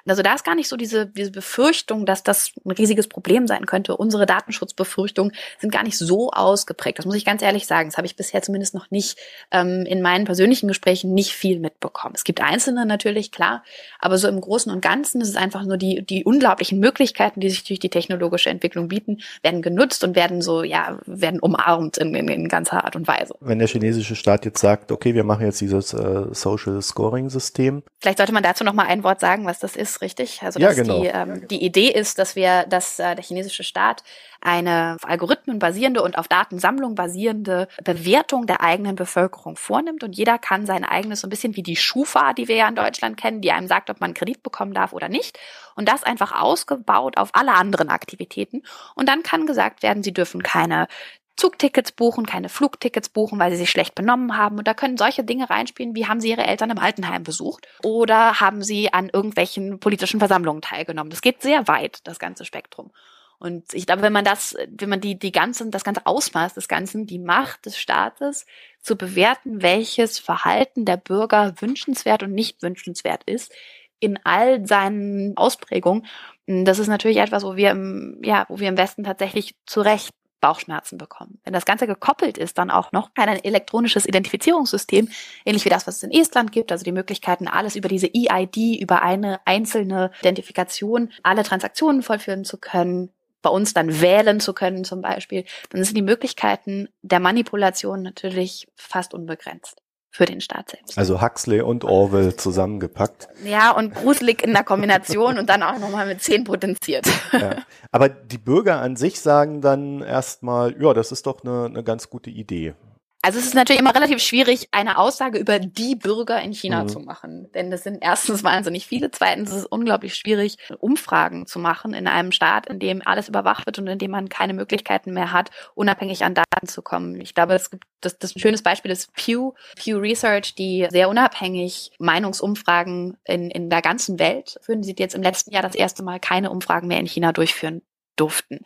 Also da ist gar nicht so diese, diese Befürchtung, dass das ein riesiges Problem sein könnte. Unsere Datenschutzbefürchtungen sind gar nicht so ausgeprägt. Das muss ich ganz ehrlich sagen. Das habe ich bisher zumindest noch nicht ähm, in meinen persönlichen Gesprächen nicht viel mitbekommen. Es gibt einzelne natürlich, klar, aber so im Großen und Ganzen ist es einfach nur die, die unglaublichen Möglichkeiten, die sich durch die technologische Entwicklung bieten, werden genutzt und werden so, ja, werden umarmt in, in, in ganzer Art und Weise. Wenn der chinesische Staat jetzt sagt, okay, wir machen jetzt dieses äh, Social Scoring System. Vielleicht sollte man dazu noch mal ein Wort sagen, was das ist richtig. Also ja, dass genau. die, ähm, die Idee ist, dass wir, dass äh, der chinesische Staat eine auf Algorithmen basierende und auf Datensammlung basierende Bewertung der eigenen Bevölkerung vornimmt und jeder kann sein eigenes so ein bisschen wie die Schufa, die wir ja in Deutschland kennen, die einem sagt, ob man Kredit bekommen darf oder nicht und das einfach ausgebaut auf alle anderen Aktivitäten und dann kann gesagt werden, sie dürfen keine Zugtickets buchen, keine Flugtickets buchen, weil sie sich schlecht benommen haben. Und da können solche Dinge reinspielen, wie haben sie ihre Eltern im Altenheim besucht oder haben sie an irgendwelchen politischen Versammlungen teilgenommen. Das geht sehr weit, das ganze Spektrum. Und ich glaube, wenn man das, wenn man die, die ganzen, das ganze Ausmaß des Ganzen, die Macht des Staates zu bewerten, welches Verhalten der Bürger wünschenswert und nicht wünschenswert ist, in all seinen Ausprägungen, das ist natürlich etwas, wo wir im, ja, wo wir im Westen tatsächlich zu Recht Bauchschmerzen bekommen. Wenn das Ganze gekoppelt ist, dann auch noch ein elektronisches Identifizierungssystem, ähnlich wie das, was es in Estland gibt, also die Möglichkeiten, alles über diese EID, über eine einzelne Identifikation, alle Transaktionen vollführen zu können, bei uns dann wählen zu können zum Beispiel, dann sind die Möglichkeiten der Manipulation natürlich fast unbegrenzt. Für den Staat selbst. Also Huxley und Orwell zusammengepackt. Ja, und gruselig in der Kombination und dann auch nochmal mit zehn potenziert. Ja. Aber die Bürger an sich sagen dann erstmal, ja, das ist doch eine, eine ganz gute Idee. Also es ist natürlich immer relativ schwierig, eine Aussage über die Bürger in China mhm. zu machen. Denn das sind erstens wahnsinnig viele, zweitens ist es unglaublich schwierig, Umfragen zu machen in einem Staat, in dem alles überwacht wird und in dem man keine Möglichkeiten mehr hat, unabhängig an Daten zu kommen. Ich glaube, es gibt das, das ein schönes Beispiel ist Pew, Pew Research, die sehr unabhängig Meinungsumfragen in, in der ganzen Welt führen. Sie jetzt im letzten Jahr das erste Mal keine Umfragen mehr in China durchführen durften.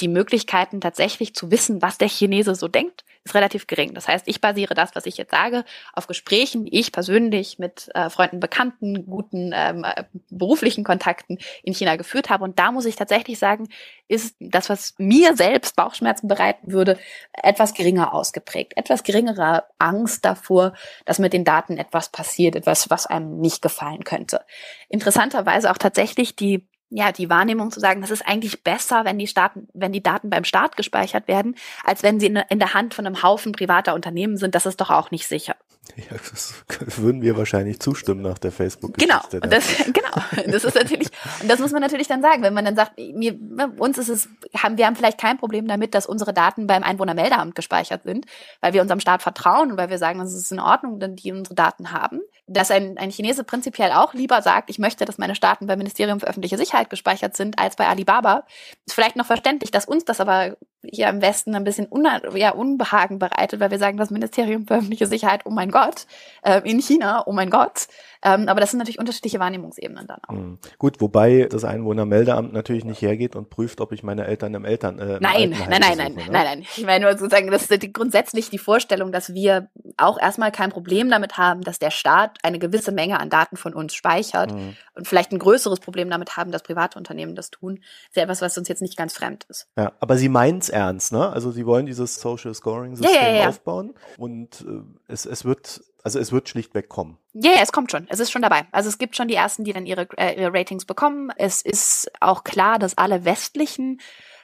Die Möglichkeiten tatsächlich zu wissen, was der Chinese so denkt, ist relativ gering. Das heißt, ich basiere das, was ich jetzt sage, auf Gesprächen, die ich persönlich mit äh, Freunden, Bekannten, guten ähm, äh, beruflichen Kontakten in China geführt habe. Und da muss ich tatsächlich sagen, ist das, was mir selbst Bauchschmerzen bereiten würde, etwas geringer ausgeprägt. Etwas geringere Angst davor, dass mit den Daten etwas passiert, etwas, was einem nicht gefallen könnte. Interessanterweise auch tatsächlich die ja, die Wahrnehmung zu sagen, das ist eigentlich besser, wenn die Staaten, wenn die Daten beim Staat gespeichert werden, als wenn sie in, in der Hand von einem Haufen privater Unternehmen sind. Das ist doch auch nicht sicher. Ja, das würden wir wahrscheinlich zustimmen nach der facebook Genau, das, genau. Das ist natürlich, und das muss man natürlich dann sagen, wenn man dann sagt, mir, uns ist es, haben, wir haben vielleicht kein Problem damit, dass unsere Daten beim Einwohnermeldeamt gespeichert sind, weil wir unserem Staat vertrauen und weil wir sagen, es ist in Ordnung, denn die unsere Daten haben. Dass ein, ein Chinese prinzipiell auch lieber sagt, ich möchte, dass meine Daten beim Ministerium für öffentliche Sicherheit gespeichert sind, als bei Alibaba, ist vielleicht noch verständlich, dass uns das aber hier im Westen ein bisschen ja, Unbehagen bereitet, weil wir sagen, das Ministerium für öffentliche Sicherheit, oh mein Gott, äh, in China, oh mein Gott. Ähm, aber das sind natürlich unterschiedliche Wahrnehmungsebenen dann auch. Mhm. Gut, wobei das Einwohnermeldeamt natürlich nicht hergeht und prüft, ob ich meine Eltern im Eltern äh, nein, nein, nein, nein, nein, nein, nein. Ich meine nur sozusagen, das ist die, grundsätzlich die Vorstellung, dass wir auch erstmal kein Problem damit haben, dass der Staat eine gewisse Menge an Daten von uns speichert mhm. und vielleicht ein größeres Problem damit haben, dass private Unternehmen das tun. ist ja etwas, was uns jetzt nicht ganz fremd ist. Ja, aber Sie meinen es ernst, ne? Also Sie wollen dieses Social Scoring System ja, ja, ja. aufbauen und äh, es, es wird also es wird schlichtweg kommen. Ja, yeah, es kommt schon. Es ist schon dabei. Also es gibt schon die ersten, die dann ihre, äh, ihre Ratings bekommen. Es ist auch klar, dass alle westlichen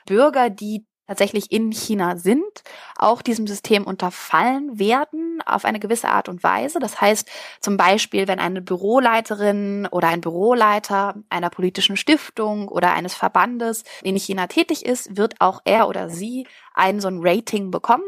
Bürger, die tatsächlich in China sind, auch diesem System unterfallen werden auf eine gewisse Art und Weise. Das heißt zum Beispiel, wenn eine Büroleiterin oder ein Büroleiter einer politischen Stiftung oder eines Verbandes in China tätig ist, wird auch er oder sie ein so ein Rating bekommen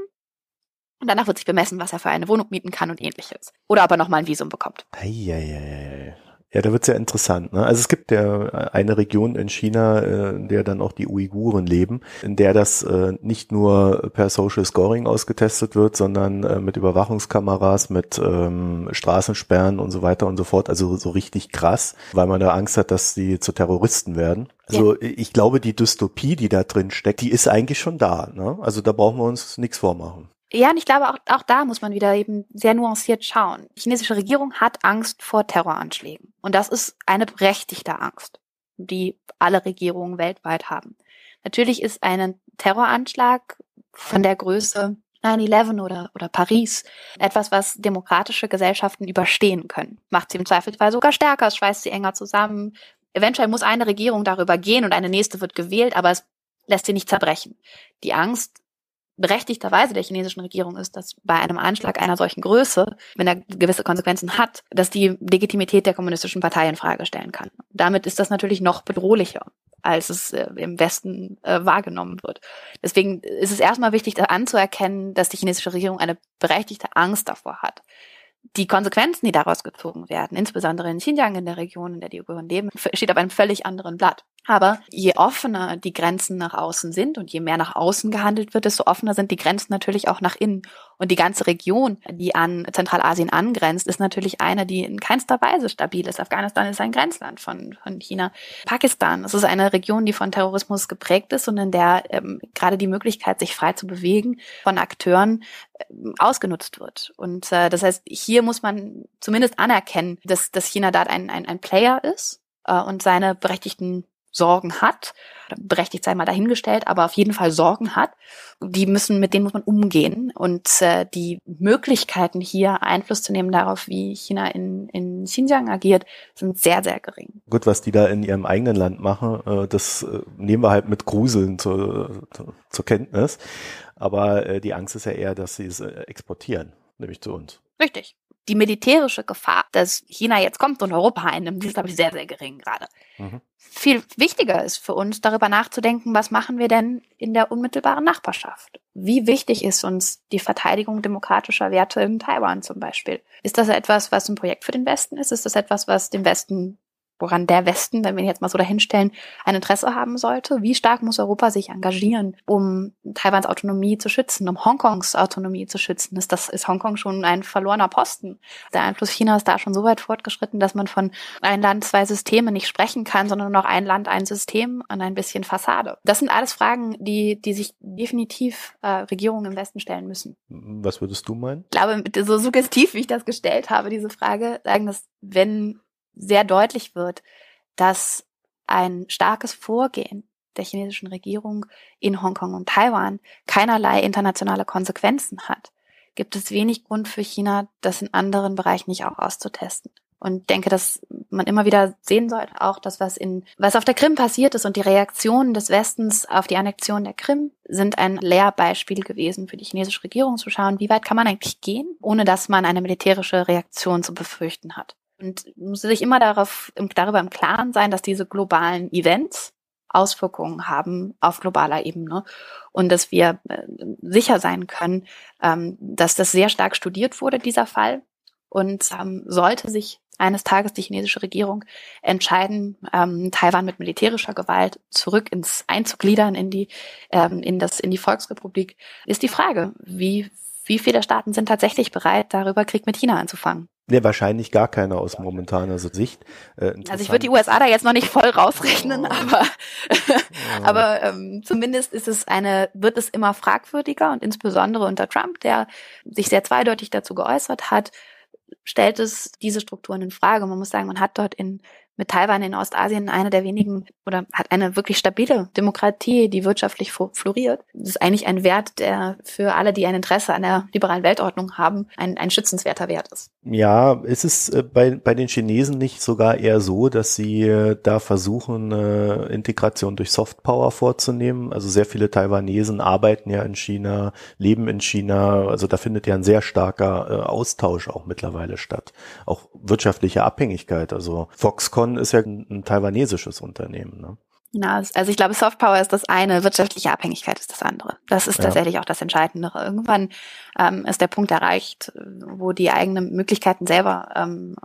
und danach wird sich bemessen, was er für eine Wohnung mieten kann und ähnliches. Oder ob er nochmal ein Visum bekommt. Eieiei. Ja, da wird's ja interessant. Ne? Also es gibt ja eine Region in China, äh, in der dann auch die Uiguren leben, in der das äh, nicht nur per Social Scoring ausgetestet wird, sondern äh, mit Überwachungskameras, mit ähm, Straßensperren und so weiter und so fort. Also so richtig krass, weil man da Angst hat, dass sie zu Terroristen werden. Also ja. ich glaube, die Dystopie, die da drin steckt, die ist eigentlich schon da. Ne? Also da brauchen wir uns nichts vormachen. Ja, und ich glaube, auch, auch da muss man wieder eben sehr nuanciert schauen. Die chinesische Regierung hat Angst vor Terroranschlägen. Und das ist eine berechtigte Angst, die alle Regierungen weltweit haben. Natürlich ist ein Terroranschlag von der Größe 9-11 oder, oder Paris etwas, was demokratische Gesellschaften überstehen können. Macht sie im Zweifelsfall sogar stärker, es schweißt sie enger zusammen. Eventuell muss eine Regierung darüber gehen und eine nächste wird gewählt, aber es lässt sie nicht zerbrechen. Die Angst berechtigterweise der chinesischen Regierung ist, dass bei einem Anschlag einer solchen Größe, wenn er gewisse Konsequenzen hat, dass die Legitimität der kommunistischen Partei in Frage stellen kann. Damit ist das natürlich noch bedrohlicher, als es äh, im Westen äh, wahrgenommen wird. Deswegen ist es erstmal wichtig anzuerkennen, dass die chinesische Regierung eine berechtigte Angst davor hat die Konsequenzen, die daraus gezogen werden, insbesondere in Xinjiang, in der Region, in der die Uiguren leben, steht auf einem völlig anderen Blatt. Aber je offener die Grenzen nach außen sind und je mehr nach außen gehandelt wird, desto offener sind die Grenzen natürlich auch nach innen. Und die ganze Region, die an Zentralasien angrenzt, ist natürlich eine, die in keinster Weise stabil ist. Afghanistan ist ein Grenzland von, von China. Pakistan, es ist eine Region, die von Terrorismus geprägt ist und in der ähm, gerade die Möglichkeit, sich frei zu bewegen, von Akteuren ähm, ausgenutzt wird. Und äh, das heißt, hier muss man zumindest anerkennen, dass, dass China da ein, ein, ein Player ist äh, und seine berechtigten Sorgen hat, berechtigt sei mal dahingestellt, aber auf jeden Fall Sorgen hat, die müssen, mit denen muss man umgehen. Und äh, die Möglichkeiten hier Einfluss zu nehmen darauf, wie China in, in Xinjiang agiert, sind sehr, sehr gering. Gut, was die da in ihrem eigenen Land machen, äh, das äh, nehmen wir halt mit Gruseln zur, zur Kenntnis. Aber äh, die Angst ist ja eher, dass sie es äh, exportieren, nämlich zu uns. Richtig. Die militärische Gefahr, dass China jetzt kommt und Europa einnimmt, die ist, glaube ich, sehr, sehr gering gerade. Mhm. Viel wichtiger ist für uns, darüber nachzudenken, was machen wir denn in der unmittelbaren Nachbarschaft? Wie wichtig ist uns die Verteidigung demokratischer Werte in Taiwan zum Beispiel? Ist das etwas, was ein Projekt für den Westen ist? Ist das etwas, was dem Westen woran der Westen, wenn wir ihn jetzt mal so dahinstellen, ein Interesse haben sollte? Wie stark muss Europa sich engagieren, um Taiwans Autonomie zu schützen, um Hongkongs Autonomie zu schützen? Ist das, ist Hongkong schon ein verlorener Posten? Der Einfluss Chinas da schon so weit fortgeschritten, dass man von ein Land, zwei Systeme nicht sprechen kann, sondern nur noch ein Land, ein System und ein bisschen Fassade. Das sind alles Fragen, die, die sich definitiv äh, Regierungen im Westen stellen müssen. Was würdest du meinen? Ich glaube, so suggestiv, wie ich das gestellt habe, diese Frage, sagen, dass wenn sehr deutlich wird, dass ein starkes Vorgehen der chinesischen Regierung in Hongkong und Taiwan keinerlei internationale Konsequenzen hat, gibt es wenig Grund für China, das in anderen Bereichen nicht auch auszutesten. Und denke, dass man immer wieder sehen sollte, auch das, was in, was auf der Krim passiert ist und die Reaktionen des Westens auf die Annexion der Krim sind ein Lehrbeispiel gewesen für die chinesische Regierung zu schauen, wie weit kann man eigentlich gehen, ohne dass man eine militärische Reaktion zu befürchten hat. Und muss sich immer darauf, darüber im Klaren sein, dass diese globalen Events Auswirkungen haben auf globaler Ebene und dass wir äh, sicher sein können, ähm, dass das sehr stark studiert wurde, dieser Fall. Und ähm, sollte sich eines Tages die chinesische Regierung entscheiden, ähm, Taiwan mit militärischer Gewalt zurück ins einzugliedern in die in das in die Volksrepublik, ist die Frage, wie wie viele Staaten sind tatsächlich bereit, darüber Krieg mit China anzufangen? Nee, wahrscheinlich gar keiner aus momentaner Sicht. Äh, also ich würde die USA da jetzt noch nicht voll rausrechnen, oh. aber, aber ähm, zumindest ist es eine, wird es immer fragwürdiger und insbesondere unter Trump, der sich sehr zweideutig dazu geäußert hat, stellt es diese Strukturen in Frage. Man muss sagen, man hat dort in mit Taiwan in Ostasien eine der wenigen oder hat eine wirklich stabile Demokratie, die wirtschaftlich floriert. Das ist eigentlich ein Wert, der für alle, die ein Interesse an der liberalen Weltordnung haben, ein, ein schützenswerter Wert ist. Ja, ist es äh, bei, bei den Chinesen nicht sogar eher so, dass sie äh, da versuchen, äh, Integration durch Softpower vorzunehmen? Also sehr viele Taiwanesen arbeiten ja in China, leben in China. Also da findet ja ein sehr starker Austausch auch mittlerweile statt. Auch wirtschaftliche Abhängigkeit. Also Foxconn Amazon ist ja ein, ein taiwanesisches Unternehmen. Ne? Ja, also ich glaube, Softpower ist das eine, wirtschaftliche Abhängigkeit ist das andere. Das ist tatsächlich ja. auch das Entscheidendere. Irgendwann ähm, ist der Punkt erreicht, wo die eigenen Möglichkeiten selber ähm,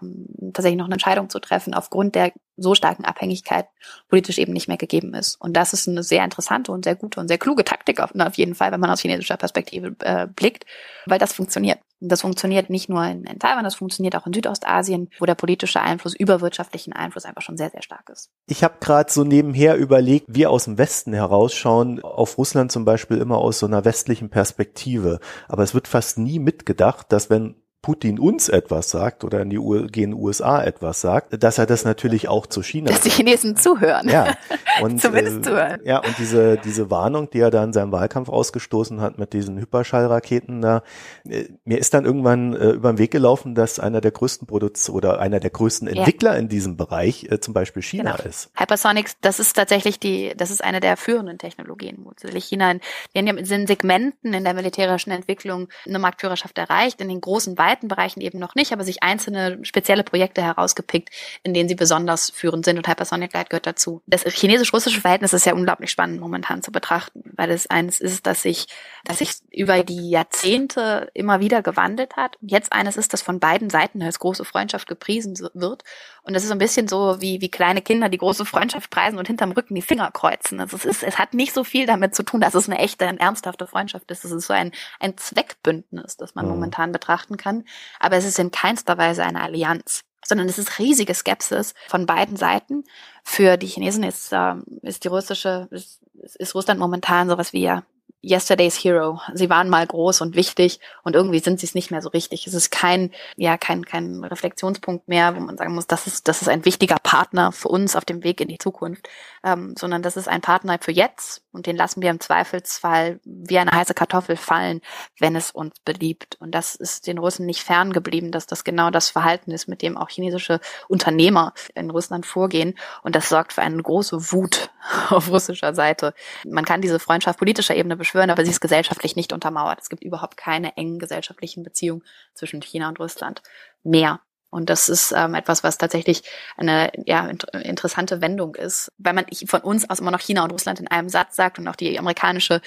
tatsächlich noch eine Entscheidung zu treffen, aufgrund der so starken Abhängigkeit politisch eben nicht mehr gegeben ist. Und das ist eine sehr interessante und sehr gute und sehr kluge Taktik auf, auf jeden Fall, wenn man aus chinesischer Perspektive äh, blickt, weil das funktioniert. Das funktioniert nicht nur in, in Taiwan, das funktioniert auch in Südostasien, wo der politische Einfluss über wirtschaftlichen Einfluss einfach schon sehr, sehr stark ist. Ich habe gerade so nebenher überlegt, wir aus dem Westen herausschauen auf Russland zum Beispiel immer aus so einer westlichen Perspektive. Aber es wird fast nie mitgedacht, dass wenn Putin uns etwas sagt oder in die U gegen USA etwas sagt, dass er das natürlich auch zu China. Dass die Chinesen zuhören. Ja. Und, Zumindest äh, zuhören. Ja, und diese, diese Warnung, die er da in seinem Wahlkampf ausgestoßen hat mit diesen Hyperschallraketen da, äh, mir ist dann irgendwann äh, über den Weg gelaufen, dass einer der größten Produz oder einer der größten Entwickler ja. in diesem Bereich äh, zum Beispiel China genau. ist. Hypersonics, das ist tatsächlich die, das ist eine der führenden Technologien, wo China in, in den Segmenten in der militärischen Entwicklung eine Marktführerschaft erreicht, in den großen Weiten weiten Bereichen eben noch nicht, aber sich einzelne spezielle Projekte herausgepickt, in denen sie besonders führend sind und Hypersonic Light gehört dazu. Das chinesisch-russische Verhältnis ist ja unglaublich spannend momentan zu betrachten, weil es eines ist, dass sich, dass sich über die Jahrzehnte immer wieder gewandelt hat. Jetzt eines ist, das von beiden Seiten als große Freundschaft gepriesen wird. Und das ist so ein bisschen so wie, wie kleine Kinder, die große Freundschaft preisen und hinterm Rücken die Finger kreuzen. Also es ist, es hat nicht so viel damit zu tun, dass es eine echte, eine ernsthafte Freundschaft ist. Es ist so ein, ein Zweckbündnis, das man mhm. momentan betrachten kann aber es ist in keinster Weise eine Allianz sondern es ist riesige Skepsis von beiden Seiten. Für die Chinesen ist, äh, ist die russische, ist, ist Russland momentan sowas wie ja Yesterday's Hero. Sie waren mal groß und wichtig und irgendwie sind sie es nicht mehr so richtig. Es ist kein, ja, kein, kein Reflexionspunkt mehr, wo man sagen muss, das ist, das ist ein wichtiger Partner für uns auf dem Weg in die Zukunft, ähm, sondern das ist ein Partner für jetzt und den lassen wir im Zweifelsfall wie eine heiße Kartoffel fallen, wenn es uns beliebt. Und das ist den Russen nicht ferngeblieben, dass das genau das Verhalten ist, mit dem auch chinesische Unternehmer in Russland vorgehen. Und das sorgt für eine große Wut auf russischer Seite. Man kann diese Freundschaft politischer Ebene beschreiben beschwören, aber sie ist gesellschaftlich nicht untermauert. Es gibt überhaupt keine engen gesellschaftlichen Beziehungen zwischen China und Russland mehr. Und das ist ähm, etwas, was tatsächlich eine ja, interessante Wendung ist, weil man von uns aus immer noch China und Russland in einem Satz sagt und auch die amerikanische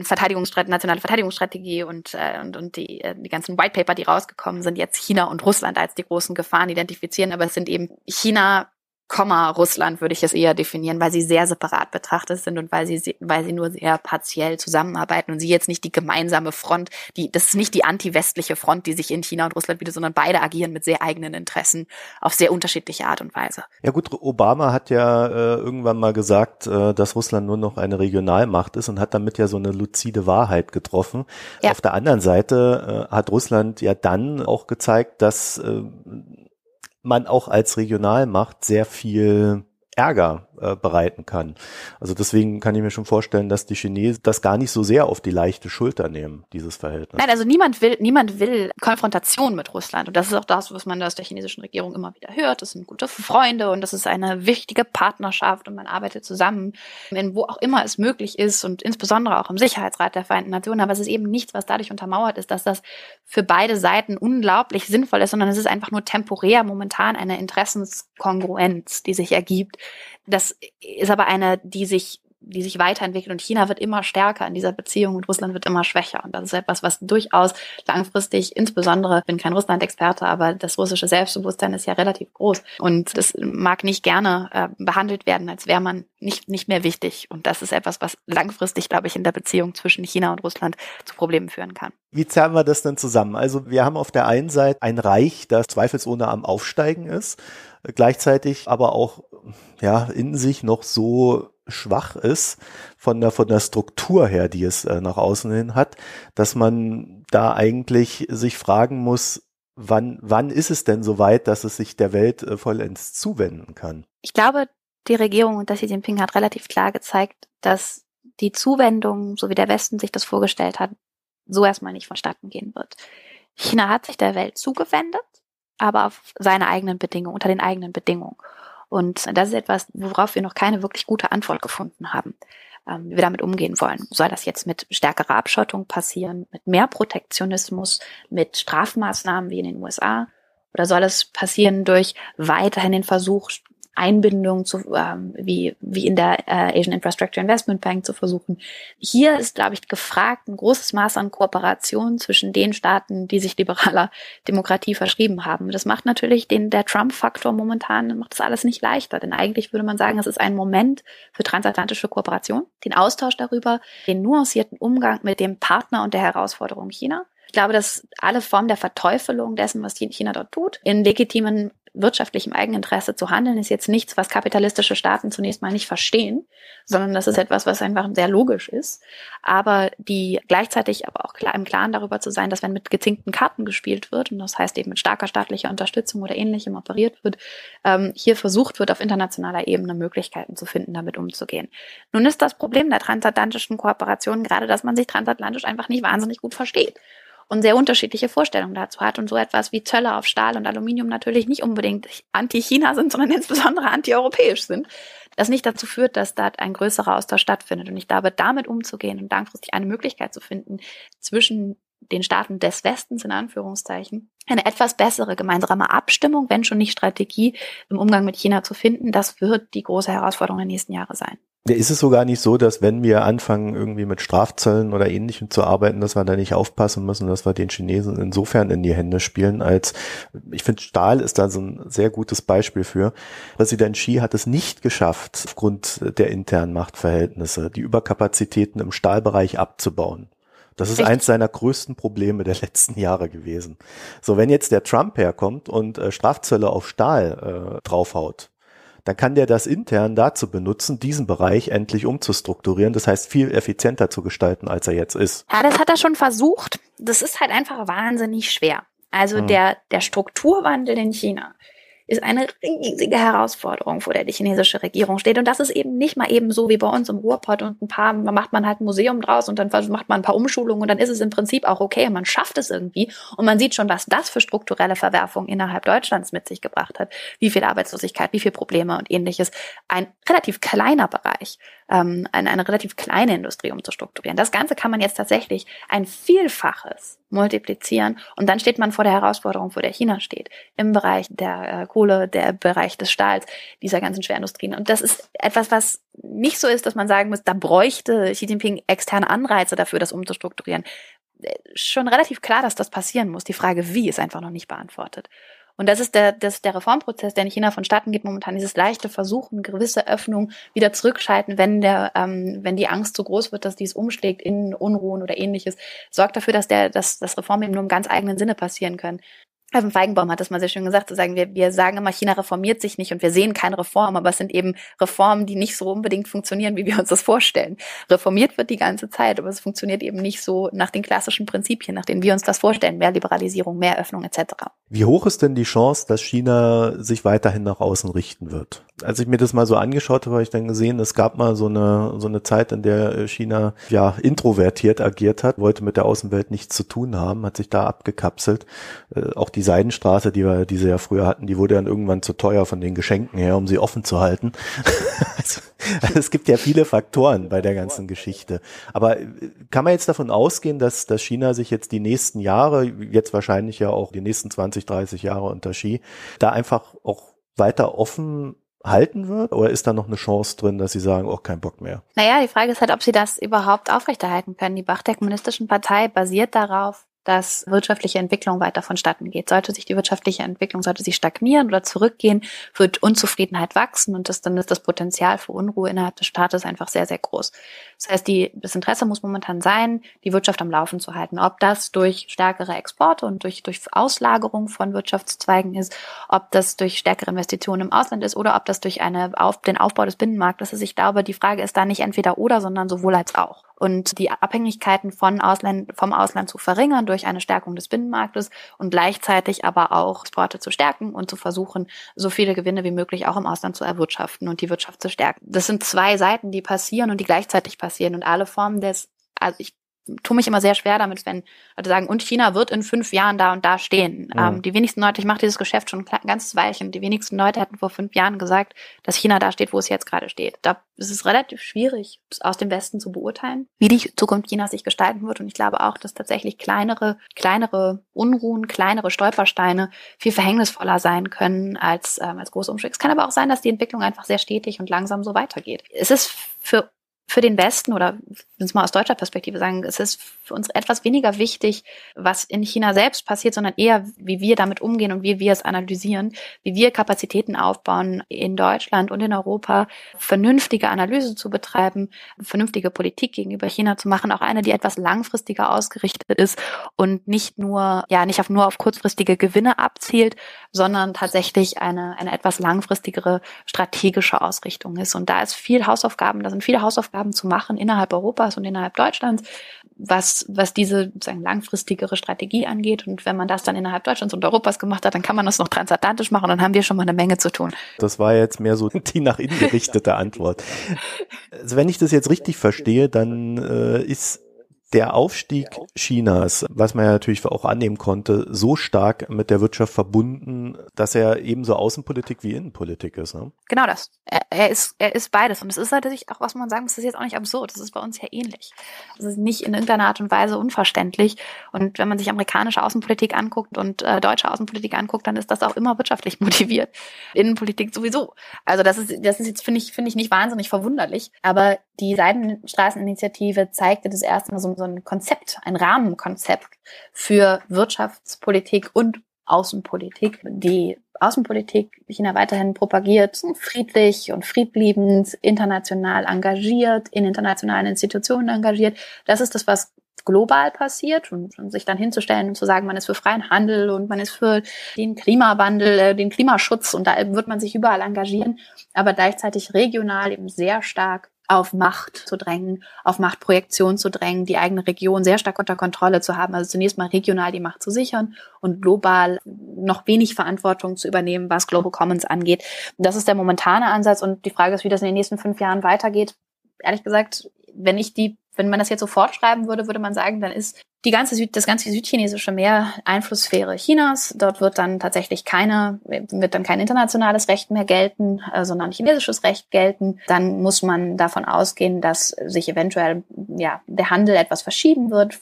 Verteidigungsstrategie, nationale Verteidigungsstrategie und, äh, und, und die, äh, die ganzen White Paper, die rausgekommen sind, jetzt China und Russland als die großen Gefahren identifizieren. Aber es sind eben China Komma Russland würde ich es eher definieren, weil sie sehr separat betrachtet sind und weil sie, weil sie nur sehr partiell zusammenarbeiten und sie jetzt nicht die gemeinsame Front, die, das ist nicht die anti-westliche Front, die sich in China und Russland wieder, sondern beide agieren mit sehr eigenen Interessen auf sehr unterschiedliche Art und Weise. Ja gut, Obama hat ja äh, irgendwann mal gesagt, äh, dass Russland nur noch eine Regionalmacht ist und hat damit ja so eine luzide Wahrheit getroffen. Ja. Auf der anderen Seite äh, hat Russland ja dann auch gezeigt, dass äh, man auch als Regionalmacht sehr viel Ärger äh, bereiten kann. Also deswegen kann ich mir schon vorstellen, dass die Chinesen das gar nicht so sehr auf die leichte Schulter nehmen, dieses Verhältnis. Nein, also niemand will, niemand will Konfrontation mit Russland. Und das ist auch das, was man aus der chinesischen Regierung immer wieder hört. Das sind gute Freunde und das ist eine wichtige Partnerschaft und man arbeitet zusammen, in wo auch immer es möglich ist und insbesondere auch im Sicherheitsrat der Vereinten Nationen. Aber es ist eben nichts, was dadurch untermauert ist, dass das für beide Seiten unglaublich sinnvoll ist, sondern es ist einfach nur temporär momentan eine Interessenskongruenz, die sich ergibt, das ist aber eine, die sich die sich weiterentwickelt und China wird immer stärker in dieser Beziehung und Russland wird immer schwächer. Und das ist etwas, was durchaus langfristig, insbesondere, bin kein Russland-Experte, aber das russische Selbstbewusstsein ist ja relativ groß. Und das mag nicht gerne äh, behandelt werden, als wäre man nicht, nicht mehr wichtig. Und das ist etwas, was langfristig, glaube ich, in der Beziehung zwischen China und Russland zu Problemen führen kann. Wie zerren wir das denn zusammen? Also wir haben auf der einen Seite ein Reich, das zweifelsohne am Aufsteigen ist, gleichzeitig aber auch ja in sich noch so schwach ist von der von der Struktur her, die es äh, nach außen hin hat, dass man da eigentlich sich fragen muss, wann wann ist es denn so weit, dass es sich der Welt äh, vollends zuwenden kann? Ich glaube, die Regierung und Xi Jinping hat relativ klar gezeigt, dass die Zuwendung, so wie der Westen sich das vorgestellt hat, so erstmal nicht vonstatten gehen wird. China hat sich der Welt zugewendet, aber auf seine eigenen Bedingungen, unter den eigenen Bedingungen. Und das ist etwas, worauf wir noch keine wirklich gute Antwort gefunden haben, ähm, wie wir damit umgehen wollen. Soll das jetzt mit stärkerer Abschottung passieren, mit mehr Protektionismus, mit Strafmaßnahmen wie in den USA? Oder soll es passieren durch weiterhin den Versuch, Einbindung zu, ähm, wie, wie in der äh, Asian Infrastructure Investment Bank zu versuchen. Hier ist, glaube ich, gefragt ein großes Maß an Kooperation zwischen den Staaten, die sich liberaler Demokratie verschrieben haben. Das macht natürlich den, der Trump-Faktor momentan, macht das alles nicht leichter, denn eigentlich würde man sagen, es ist ein Moment für transatlantische Kooperation, den Austausch darüber, den nuancierten Umgang mit dem Partner und der Herausforderung China. Ich glaube, dass alle Formen der Verteufelung dessen, was China dort tut, in legitimen wirtschaftlichem Eigeninteresse zu handeln, ist jetzt nichts, was kapitalistische Staaten zunächst mal nicht verstehen, sondern das ist etwas, was einfach sehr logisch ist. Aber die gleichzeitig aber auch klar, im Klaren darüber zu sein, dass wenn mit gezinkten Karten gespielt wird, und das heißt eben mit starker staatlicher Unterstützung oder ähnlichem operiert wird, ähm, hier versucht wird, auf internationaler Ebene Möglichkeiten zu finden, damit umzugehen. Nun ist das Problem der transatlantischen Kooperation gerade, dass man sich transatlantisch einfach nicht wahnsinnig gut versteht und sehr unterschiedliche Vorstellungen dazu hat und so etwas wie Zölle auf Stahl und Aluminium natürlich nicht unbedingt anti-China sind, sondern insbesondere anti-europäisch sind, das nicht dazu führt, dass dort ein größerer Austausch stattfindet. Und ich glaube, damit umzugehen und langfristig eine Möglichkeit zu finden, zwischen den Staaten des Westens in Anführungszeichen eine etwas bessere gemeinsame Abstimmung, wenn schon nicht Strategie im Umgang mit China zu finden, das wird die große Herausforderung der nächsten Jahre sein. Ist es sogar nicht so, dass wenn wir anfangen, irgendwie mit Strafzöllen oder ähnlichem zu arbeiten, dass wir da nicht aufpassen müssen, dass wir den Chinesen insofern in die Hände spielen, als ich finde, Stahl ist da so ein sehr gutes Beispiel für. Präsident Xi hat es nicht geschafft, aufgrund der internen Machtverhältnisse die Überkapazitäten im Stahlbereich abzubauen. Das ist Echt? eins seiner größten Probleme der letzten Jahre gewesen. So, wenn jetzt der Trump herkommt und äh, Strafzölle auf Stahl äh, draufhaut, dann kann der das intern dazu benutzen, diesen Bereich endlich umzustrukturieren. Das heißt, viel effizienter zu gestalten, als er jetzt ist. Ja, das hat er schon versucht. Das ist halt einfach wahnsinnig schwer. Also hm. der, der Strukturwandel in China, ist eine riesige Herausforderung, vor der die chinesische Regierung steht. Und das ist eben nicht mal eben so wie bei uns im Ruhrpott und ein paar, macht man halt ein Museum draus und dann macht man ein paar Umschulungen und dann ist es im Prinzip auch okay und man schafft es irgendwie. Und man sieht schon, was das für strukturelle Verwerfungen innerhalb Deutschlands mit sich gebracht hat. Wie viel Arbeitslosigkeit, wie viel Probleme und ähnliches. Ein relativ kleiner Bereich, ähm, eine, eine relativ kleine Industrie umzustrukturieren. Das Ganze kann man jetzt tatsächlich ein Vielfaches multiplizieren und dann steht man vor der Herausforderung, vor der China steht, im Bereich der äh, Kohle, der Bereich des Stahls, dieser ganzen Schwerindustrien. Und das ist etwas, was nicht so ist, dass man sagen muss, da bräuchte Xi Jinping externe Anreize dafür, das umzustrukturieren. Äh, schon relativ klar, dass das passieren muss. Die Frage, wie, ist einfach noch nicht beantwortet. Und das ist der, das der Reformprozess, der in China vonstatten geht momentan. Dieses leichte Versuchen, gewisse Öffnung wieder zurückschalten, wenn der, ähm, wenn die Angst so groß wird, dass dies umschlägt in Unruhen oder ähnliches, sorgt dafür, dass der, dass das Reform eben nur im ganz eigenen Sinne passieren können. Steffen Feigenbaum hat das mal sehr schön gesagt, zu sagen, wir, wir sagen immer, China reformiert sich nicht und wir sehen keine Reform, aber es sind eben Reformen, die nicht so unbedingt funktionieren, wie wir uns das vorstellen. Reformiert wird die ganze Zeit, aber es funktioniert eben nicht so nach den klassischen Prinzipien, nach denen wir uns das vorstellen, mehr Liberalisierung, mehr Öffnung etc. Wie hoch ist denn die Chance, dass China sich weiterhin nach außen richten wird? Als ich mir das mal so angeschaut habe, habe ich dann gesehen, es gab mal so eine, so eine Zeit, in der China ja introvertiert agiert hat, wollte mit der Außenwelt nichts zu tun haben, hat sich da abgekapselt. Äh, auch die Seidenstraße, die wir, die sie ja früher hatten, die wurde dann irgendwann zu teuer von den Geschenken her, um sie offen zu halten. also, also es gibt ja viele Faktoren bei der ganzen Geschichte. Aber äh, kann man jetzt davon ausgehen, dass, dass China sich jetzt die nächsten Jahre, jetzt wahrscheinlich ja auch die nächsten 20, 30 Jahre unter Xi, da einfach auch weiter offen halten wird? Oder ist da noch eine Chance drin, dass sie sagen, oh, kein Bock mehr? Naja, die Frage ist halt, ob sie das überhaupt aufrechterhalten können. Die Bachtek-Kommunistischen Partei basiert darauf, dass wirtschaftliche Entwicklung weiter vonstatten geht. Sollte sich die wirtschaftliche Entwicklung, sollte sie stagnieren oder zurückgehen, wird Unzufriedenheit wachsen und das, dann ist das Potenzial für Unruhe innerhalb des Staates einfach sehr, sehr groß. Das heißt, die, das Interesse muss momentan sein, die Wirtschaft am Laufen zu halten. Ob das durch stärkere Exporte und durch, durch Auslagerung von Wirtschaftszweigen ist, ob das durch stärkere Investitionen im Ausland ist oder ob das durch eine, auf, den Aufbau des Binnenmarktes ist. Ich glaube, die Frage ist da nicht entweder oder, sondern sowohl als auch und die Abhängigkeiten von Ausland, vom Ausland zu verringern durch eine Stärkung des Binnenmarktes und gleichzeitig aber auch Exporte zu stärken und zu versuchen, so viele Gewinne wie möglich auch im Ausland zu erwirtschaften und die Wirtschaft zu stärken. Das sind zwei Seiten, die passieren und die gleichzeitig passieren und alle Formen des, also ich tue mich immer sehr schwer damit, wenn Leute sagen, und China wird in fünf Jahren da und da stehen. Ja. Ähm, die wenigsten Leute, ich mache dieses Geschäft schon ein ganzes Weilchen, die wenigsten Leute hätten vor fünf Jahren gesagt, dass China da steht, wo es jetzt gerade steht. Da ist es relativ schwierig, aus dem Westen zu beurteilen, wie die Zukunft Chinas sich gestalten wird. Und ich glaube auch, dass tatsächlich kleinere, kleinere Unruhen, kleinere Stolpersteine viel verhängnisvoller sein können als, ähm, als große Umschläge. Es kann aber auch sein, dass die Entwicklung einfach sehr stetig und langsam so weitergeht. Es ist für für den Westen oder wenn es mal aus deutscher Perspektive sagen, es ist für uns etwas weniger wichtig, was in China selbst passiert, sondern eher, wie wir damit umgehen und wie wir es analysieren, wie wir Kapazitäten aufbauen in Deutschland und in Europa, vernünftige Analyse zu betreiben, vernünftige Politik gegenüber China zu machen, auch eine, die etwas langfristiger ausgerichtet ist und nicht nur, ja, nicht auf nur auf kurzfristige Gewinne abzielt, sondern tatsächlich eine, eine etwas langfristigere strategische Ausrichtung ist. Und da ist viel Hausaufgaben, da sind viele Hausaufgaben Hausaufgaben zu machen innerhalb Europas und innerhalb Deutschlands, was, was diese sozusagen langfristigere Strategie angeht. Und wenn man das dann innerhalb Deutschlands und Europas gemacht hat, dann kann man das noch transatlantisch machen, dann haben wir schon mal eine Menge zu tun. Das war jetzt mehr so die nach innen gerichtete Antwort. Also wenn ich das jetzt richtig verstehe, dann äh, ist der Aufstieg Chinas, was man ja natürlich auch annehmen konnte, so stark mit der Wirtschaft verbunden, dass er ebenso Außenpolitik wie Innenpolitik ist. Ne? Genau das. Er, er, ist, er ist beides. Und es ist natürlich auch, was man sagen muss, das ist jetzt auch nicht absurd. Das ist bei uns ja ähnlich. Es ist nicht in irgendeiner Art und Weise unverständlich. Und wenn man sich amerikanische Außenpolitik anguckt und äh, deutsche Außenpolitik anguckt, dann ist das auch immer wirtschaftlich motiviert. Innenpolitik sowieso. Also das ist, das ist jetzt, finde ich, finde ich nicht wahnsinnig verwunderlich. Aber die Seidenstraßeninitiative zeigte das erste Mal so so ein Konzept, ein Rahmenkonzept für Wirtschaftspolitik und Außenpolitik. Die Außenpolitik China weiterhin propagiert, friedlich und friedliebend, international engagiert, in internationalen Institutionen engagiert. Das ist das, was global passiert und, und, sich dann hinzustellen und zu sagen, man ist für freien Handel und man ist für den Klimawandel, äh, den Klimaschutz und da wird man sich überall engagieren, aber gleichzeitig regional eben sehr stark auf Macht zu drängen, auf Machtprojektion zu drängen, die eigene Region sehr stark unter Kontrolle zu haben. Also zunächst mal regional die Macht zu sichern und global noch wenig Verantwortung zu übernehmen, was Global Commons angeht. Das ist der momentane Ansatz und die Frage ist, wie das in den nächsten fünf Jahren weitergeht. Ehrlich gesagt, wenn ich die wenn man das jetzt so fortschreiben würde, würde man sagen, dann ist die ganze Süd, das ganze südchinesische Meer Einflusssphäre Chinas. Dort wird dann tatsächlich keine, wird dann kein internationales Recht mehr gelten, äh, sondern chinesisches Recht gelten. Dann muss man davon ausgehen, dass sich eventuell ja der Handel etwas verschieben wird.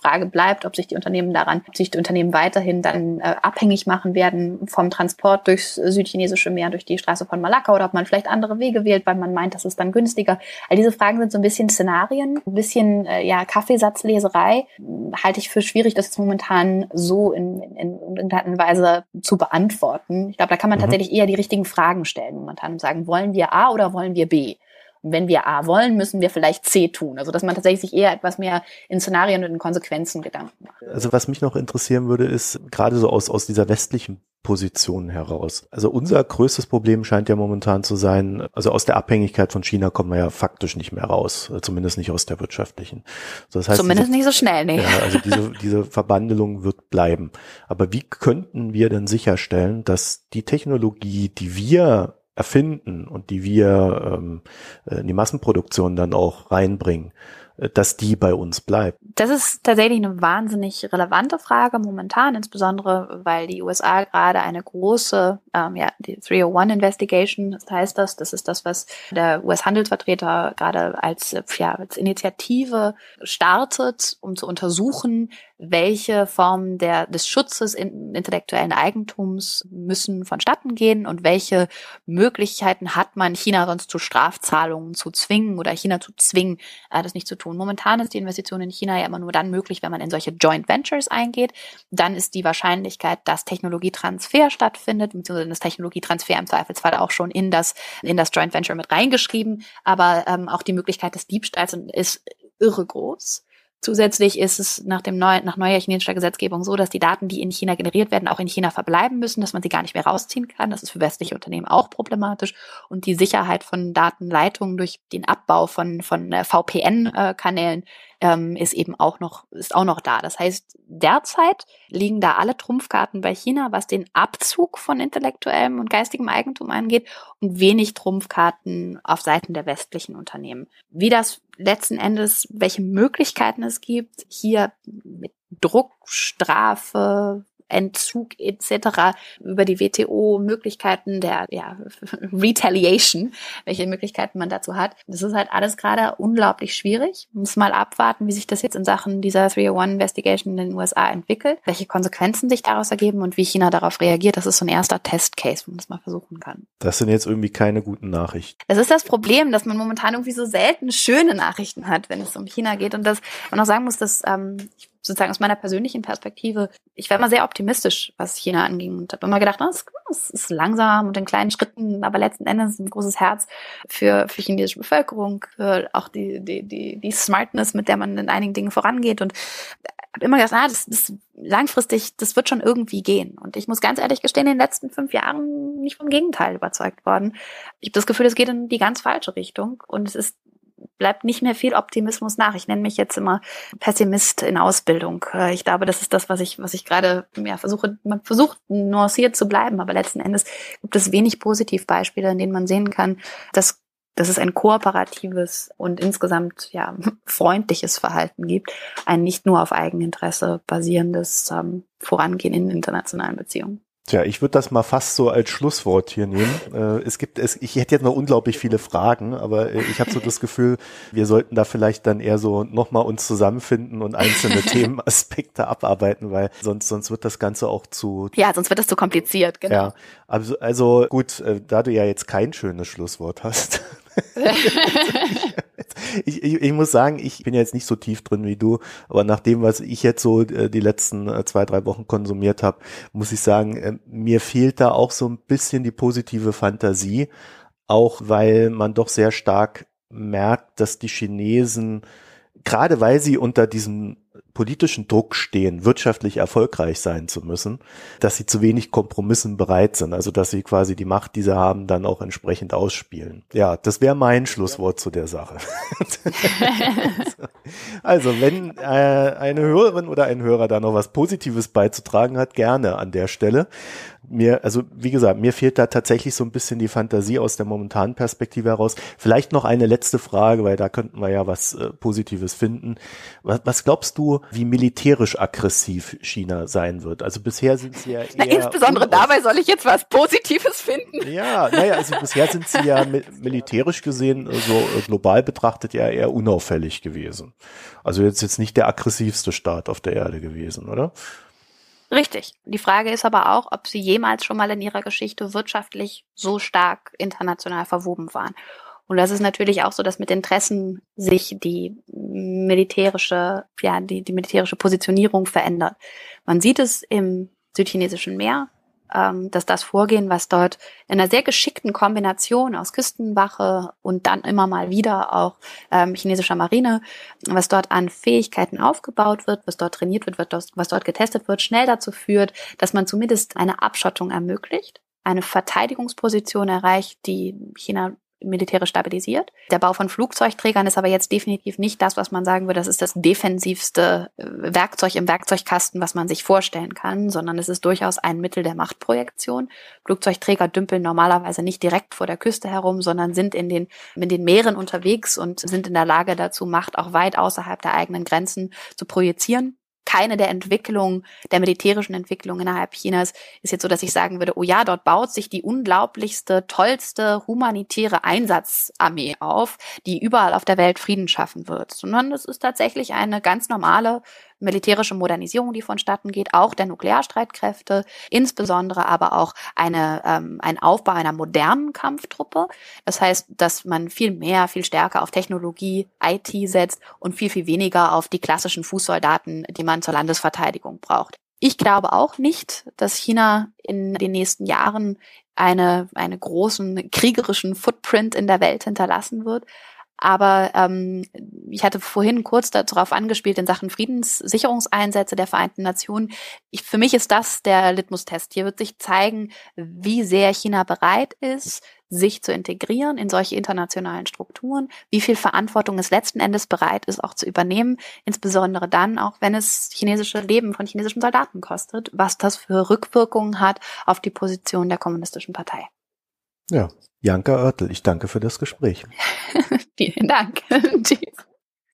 Frage bleibt, ob sich die Unternehmen daran, ob sich die Unternehmen weiterhin dann äh, abhängig machen werden vom Transport durchs südchinesische Meer, durch die Straße von Malakka oder ob man vielleicht andere Wege wählt, weil man meint, das ist dann günstiger. All diese Fragen sind so ein bisschen Szenarien, ein bisschen äh, ja Kaffeesatzleserei halte ich für schwierig, das jetzt momentan so in, in, in irgendeiner Weise zu beantworten. Ich glaube, da kann man mhm. tatsächlich eher die richtigen Fragen stellen momentan und sagen, wollen wir A oder wollen wir B? Und wenn wir A wollen, müssen wir vielleicht C tun. Also dass man tatsächlich sich eher etwas mehr in Szenarien und in Konsequenzen Gedanken macht. Also was mich noch interessieren würde, ist gerade so aus, aus dieser westlichen Position heraus. Also unser größtes Problem scheint ja momentan zu sein, also aus der Abhängigkeit von China kommen wir ja faktisch nicht mehr raus, zumindest nicht aus der wirtschaftlichen. Also das heißt, zumindest diese, nicht so schnell, nee. Ja, also diese, diese Verbandelung wird bleiben. Aber wie könnten wir denn sicherstellen, dass die Technologie, die wir erfinden und die wir ähm, in die Massenproduktion dann auch reinbringen, äh, dass die bei uns bleibt? Das ist tatsächlich eine wahnsinnig relevante Frage momentan, insbesondere weil die USA gerade eine große, ähm, ja, die 301 Investigation, das heißt das, das ist das, was der US-Handelsvertreter gerade als, ja, als Initiative startet, um zu untersuchen, welche Formen der, des Schutzes in, intellektuellen Eigentums müssen vonstatten gehen und welche Möglichkeiten hat man, China sonst zu Strafzahlungen zu zwingen oder China zu zwingen, äh, das nicht zu tun. Momentan ist die Investition in China ja immer nur dann möglich, wenn man in solche Joint Ventures eingeht. Dann ist die Wahrscheinlichkeit, dass Technologietransfer stattfindet, beziehungsweise das Technologietransfer im Zweifelsfall auch schon in das, in das Joint Venture mit reingeschrieben. Aber ähm, auch die Möglichkeit des Diebstahls ist irre groß. Zusätzlich ist es nach dem neuen, nach neuer chinesischer Gesetzgebung so, dass die Daten, die in China generiert werden, auch in China verbleiben müssen, dass man sie gar nicht mehr rausziehen kann. Das ist für westliche Unternehmen auch problematisch. Und die Sicherheit von Datenleitungen durch den Abbau von, von äh, VPN-Kanälen ähm, ist eben auch noch, ist auch noch da. Das heißt, derzeit liegen da alle Trumpfkarten bei China, was den Abzug von intellektuellem und geistigem Eigentum angeht und wenig Trumpfkarten auf Seiten der westlichen Unternehmen. Wie das letzten Endes, welche Möglichkeiten es gibt, hier mit Druck, Strafe, Entzug etc. über die WTO Möglichkeiten der ja, Retaliation, welche Möglichkeiten man dazu hat. Das ist halt alles gerade unglaublich schwierig. Muss mal abwarten, wie sich das jetzt in Sachen dieser 301 Investigation in den USA entwickelt, welche Konsequenzen sich daraus ergeben und wie China darauf reagiert. Das ist so ein erster Testcase, wo man das mal versuchen kann. Das sind jetzt irgendwie keine guten Nachrichten. Das ist das Problem, dass man momentan irgendwie so selten schöne Nachrichten hat, wenn es um China geht und dass man auch sagen muss, dass ähm, ich sozusagen aus meiner persönlichen Perspektive, ich war immer sehr optimistisch, was China anging und habe immer gedacht, oh, es ist langsam und in kleinen Schritten, aber letzten Endes ein großes Herz für, für chinesische Bevölkerung, für auch die, die, die, die Smartness, mit der man in einigen Dingen vorangeht und habe immer gedacht, ah, das, das langfristig, das wird schon irgendwie gehen. Und ich muss ganz ehrlich gestehen, in den letzten fünf Jahren nicht vom Gegenteil überzeugt worden. Ich habe das Gefühl, es geht in die ganz falsche Richtung und es ist bleibt nicht mehr viel Optimismus nach. Ich nenne mich jetzt immer Pessimist in Ausbildung. Äh, ich glaube, das ist das, was ich, was ich gerade ja, versuche, man versucht nuanciert zu bleiben, aber letzten Endes gibt es wenig Positivbeispiele, in denen man sehen kann, dass dass es ein kooperatives und insgesamt ja freundliches Verhalten gibt, ein nicht nur auf Eigeninteresse basierendes ähm, Vorangehen in internationalen Beziehungen. Tja, ich würde das mal fast so als Schlusswort hier nehmen. Äh, es gibt es, ich hätte jetzt noch unglaublich viele Fragen, aber äh, ich habe so das Gefühl, wir sollten da vielleicht dann eher so nochmal uns zusammenfinden und einzelne Themenaspekte abarbeiten, weil sonst sonst wird das Ganze auch zu ja, sonst wird das zu kompliziert. Genau. Ja, also also gut, äh, da du ja jetzt kein schönes Schlusswort hast. ich, ich, ich muss sagen, ich bin jetzt nicht so tief drin wie du, aber nach dem, was ich jetzt so äh, die letzten äh, zwei, drei Wochen konsumiert habe, muss ich sagen, äh, mir fehlt da auch so ein bisschen die positive Fantasie, auch weil man doch sehr stark merkt, dass die Chinesen, gerade weil sie unter diesem politischen Druck stehen, wirtschaftlich erfolgreich sein zu müssen, dass sie zu wenig Kompromissen bereit sind. Also dass sie quasi die Macht, die sie haben, dann auch entsprechend ausspielen. Ja, das wäre mein Schlusswort zu der Sache. also wenn äh, eine Hörerin oder ein Hörer da noch was Positives beizutragen hat, gerne an der Stelle mir, also wie gesagt, mir fehlt da tatsächlich so ein bisschen die Fantasie aus der momentanen Perspektive heraus. Vielleicht noch eine letzte Frage, weil da könnten wir ja was äh, Positives finden. Was, was, glaubst du, wie militärisch aggressiv China sein wird? Also bisher sind sie ja eher. Na, insbesondere dabei soll ich jetzt was Positives finden. Ja, naja, also bisher sind sie ja militärisch gesehen, so also global betrachtet ja eher unauffällig gewesen. Also jetzt jetzt nicht der aggressivste Staat auf der Erde gewesen, oder? Richtig. Die Frage ist aber auch, ob sie jemals schon mal in ihrer Geschichte wirtschaftlich so stark international verwoben waren. Und das ist natürlich auch so, dass mit Interessen sich die militärische, ja, die, die militärische Positionierung verändert. Man sieht es im südchinesischen Meer, dass das Vorgehen, was dort in einer sehr geschickten Kombination aus Küstenwache und dann immer mal wieder auch ähm, chinesischer Marine, was dort an Fähigkeiten aufgebaut wird, was dort trainiert wird, was dort getestet wird, schnell dazu führt, dass man zumindest eine Abschottung ermöglicht eine Verteidigungsposition erreicht, die China militärisch stabilisiert. Der Bau von Flugzeugträgern ist aber jetzt definitiv nicht das, was man sagen würde, das ist das defensivste äh, Werkzeug im Werkzeugkasten, was man sich vorstellen kann, sondern es ist durchaus ein Mittel der Machtprojektion. Flugzeugträger dümpeln normalerweise nicht direkt vor der Küste herum, sondern sind in den, in den Meeren unterwegs und sind in der Lage dazu, Macht auch weit außerhalb der eigenen Grenzen zu projizieren keine der Entwicklungen, der militärischen Entwicklung innerhalb Chinas ist jetzt so, dass ich sagen würde, oh ja, dort baut sich die unglaublichste, tollste humanitäre Einsatzarmee auf, die überall auf der Welt Frieden schaffen wird, sondern es ist tatsächlich eine ganz normale militärische Modernisierung, die vonstatten geht, auch der Nuklearstreitkräfte, insbesondere aber auch eine, ähm, ein Aufbau einer modernen Kampftruppe. Das heißt, dass man viel mehr, viel stärker auf Technologie, IT setzt und viel, viel weniger auf die klassischen Fußsoldaten, die man zur Landesverteidigung braucht. Ich glaube auch nicht, dass China in den nächsten Jahren eine, eine großen kriegerischen Footprint in der Welt hinterlassen wird. Aber ähm, ich hatte vorhin kurz darauf angespielt in Sachen Friedenssicherungseinsätze der Vereinten Nationen. Ich, für mich ist das der Litmus-Test. Hier wird sich zeigen, wie sehr China bereit ist, sich zu integrieren in solche internationalen Strukturen, wie viel Verantwortung es letzten Endes bereit ist, auch zu übernehmen, insbesondere dann, auch wenn es chinesische Leben von chinesischen Soldaten kostet, was das für Rückwirkungen hat auf die Position der kommunistischen Partei. Ja, Janka Oertel, ich danke für das Gespräch. Vielen Dank. Tschüss.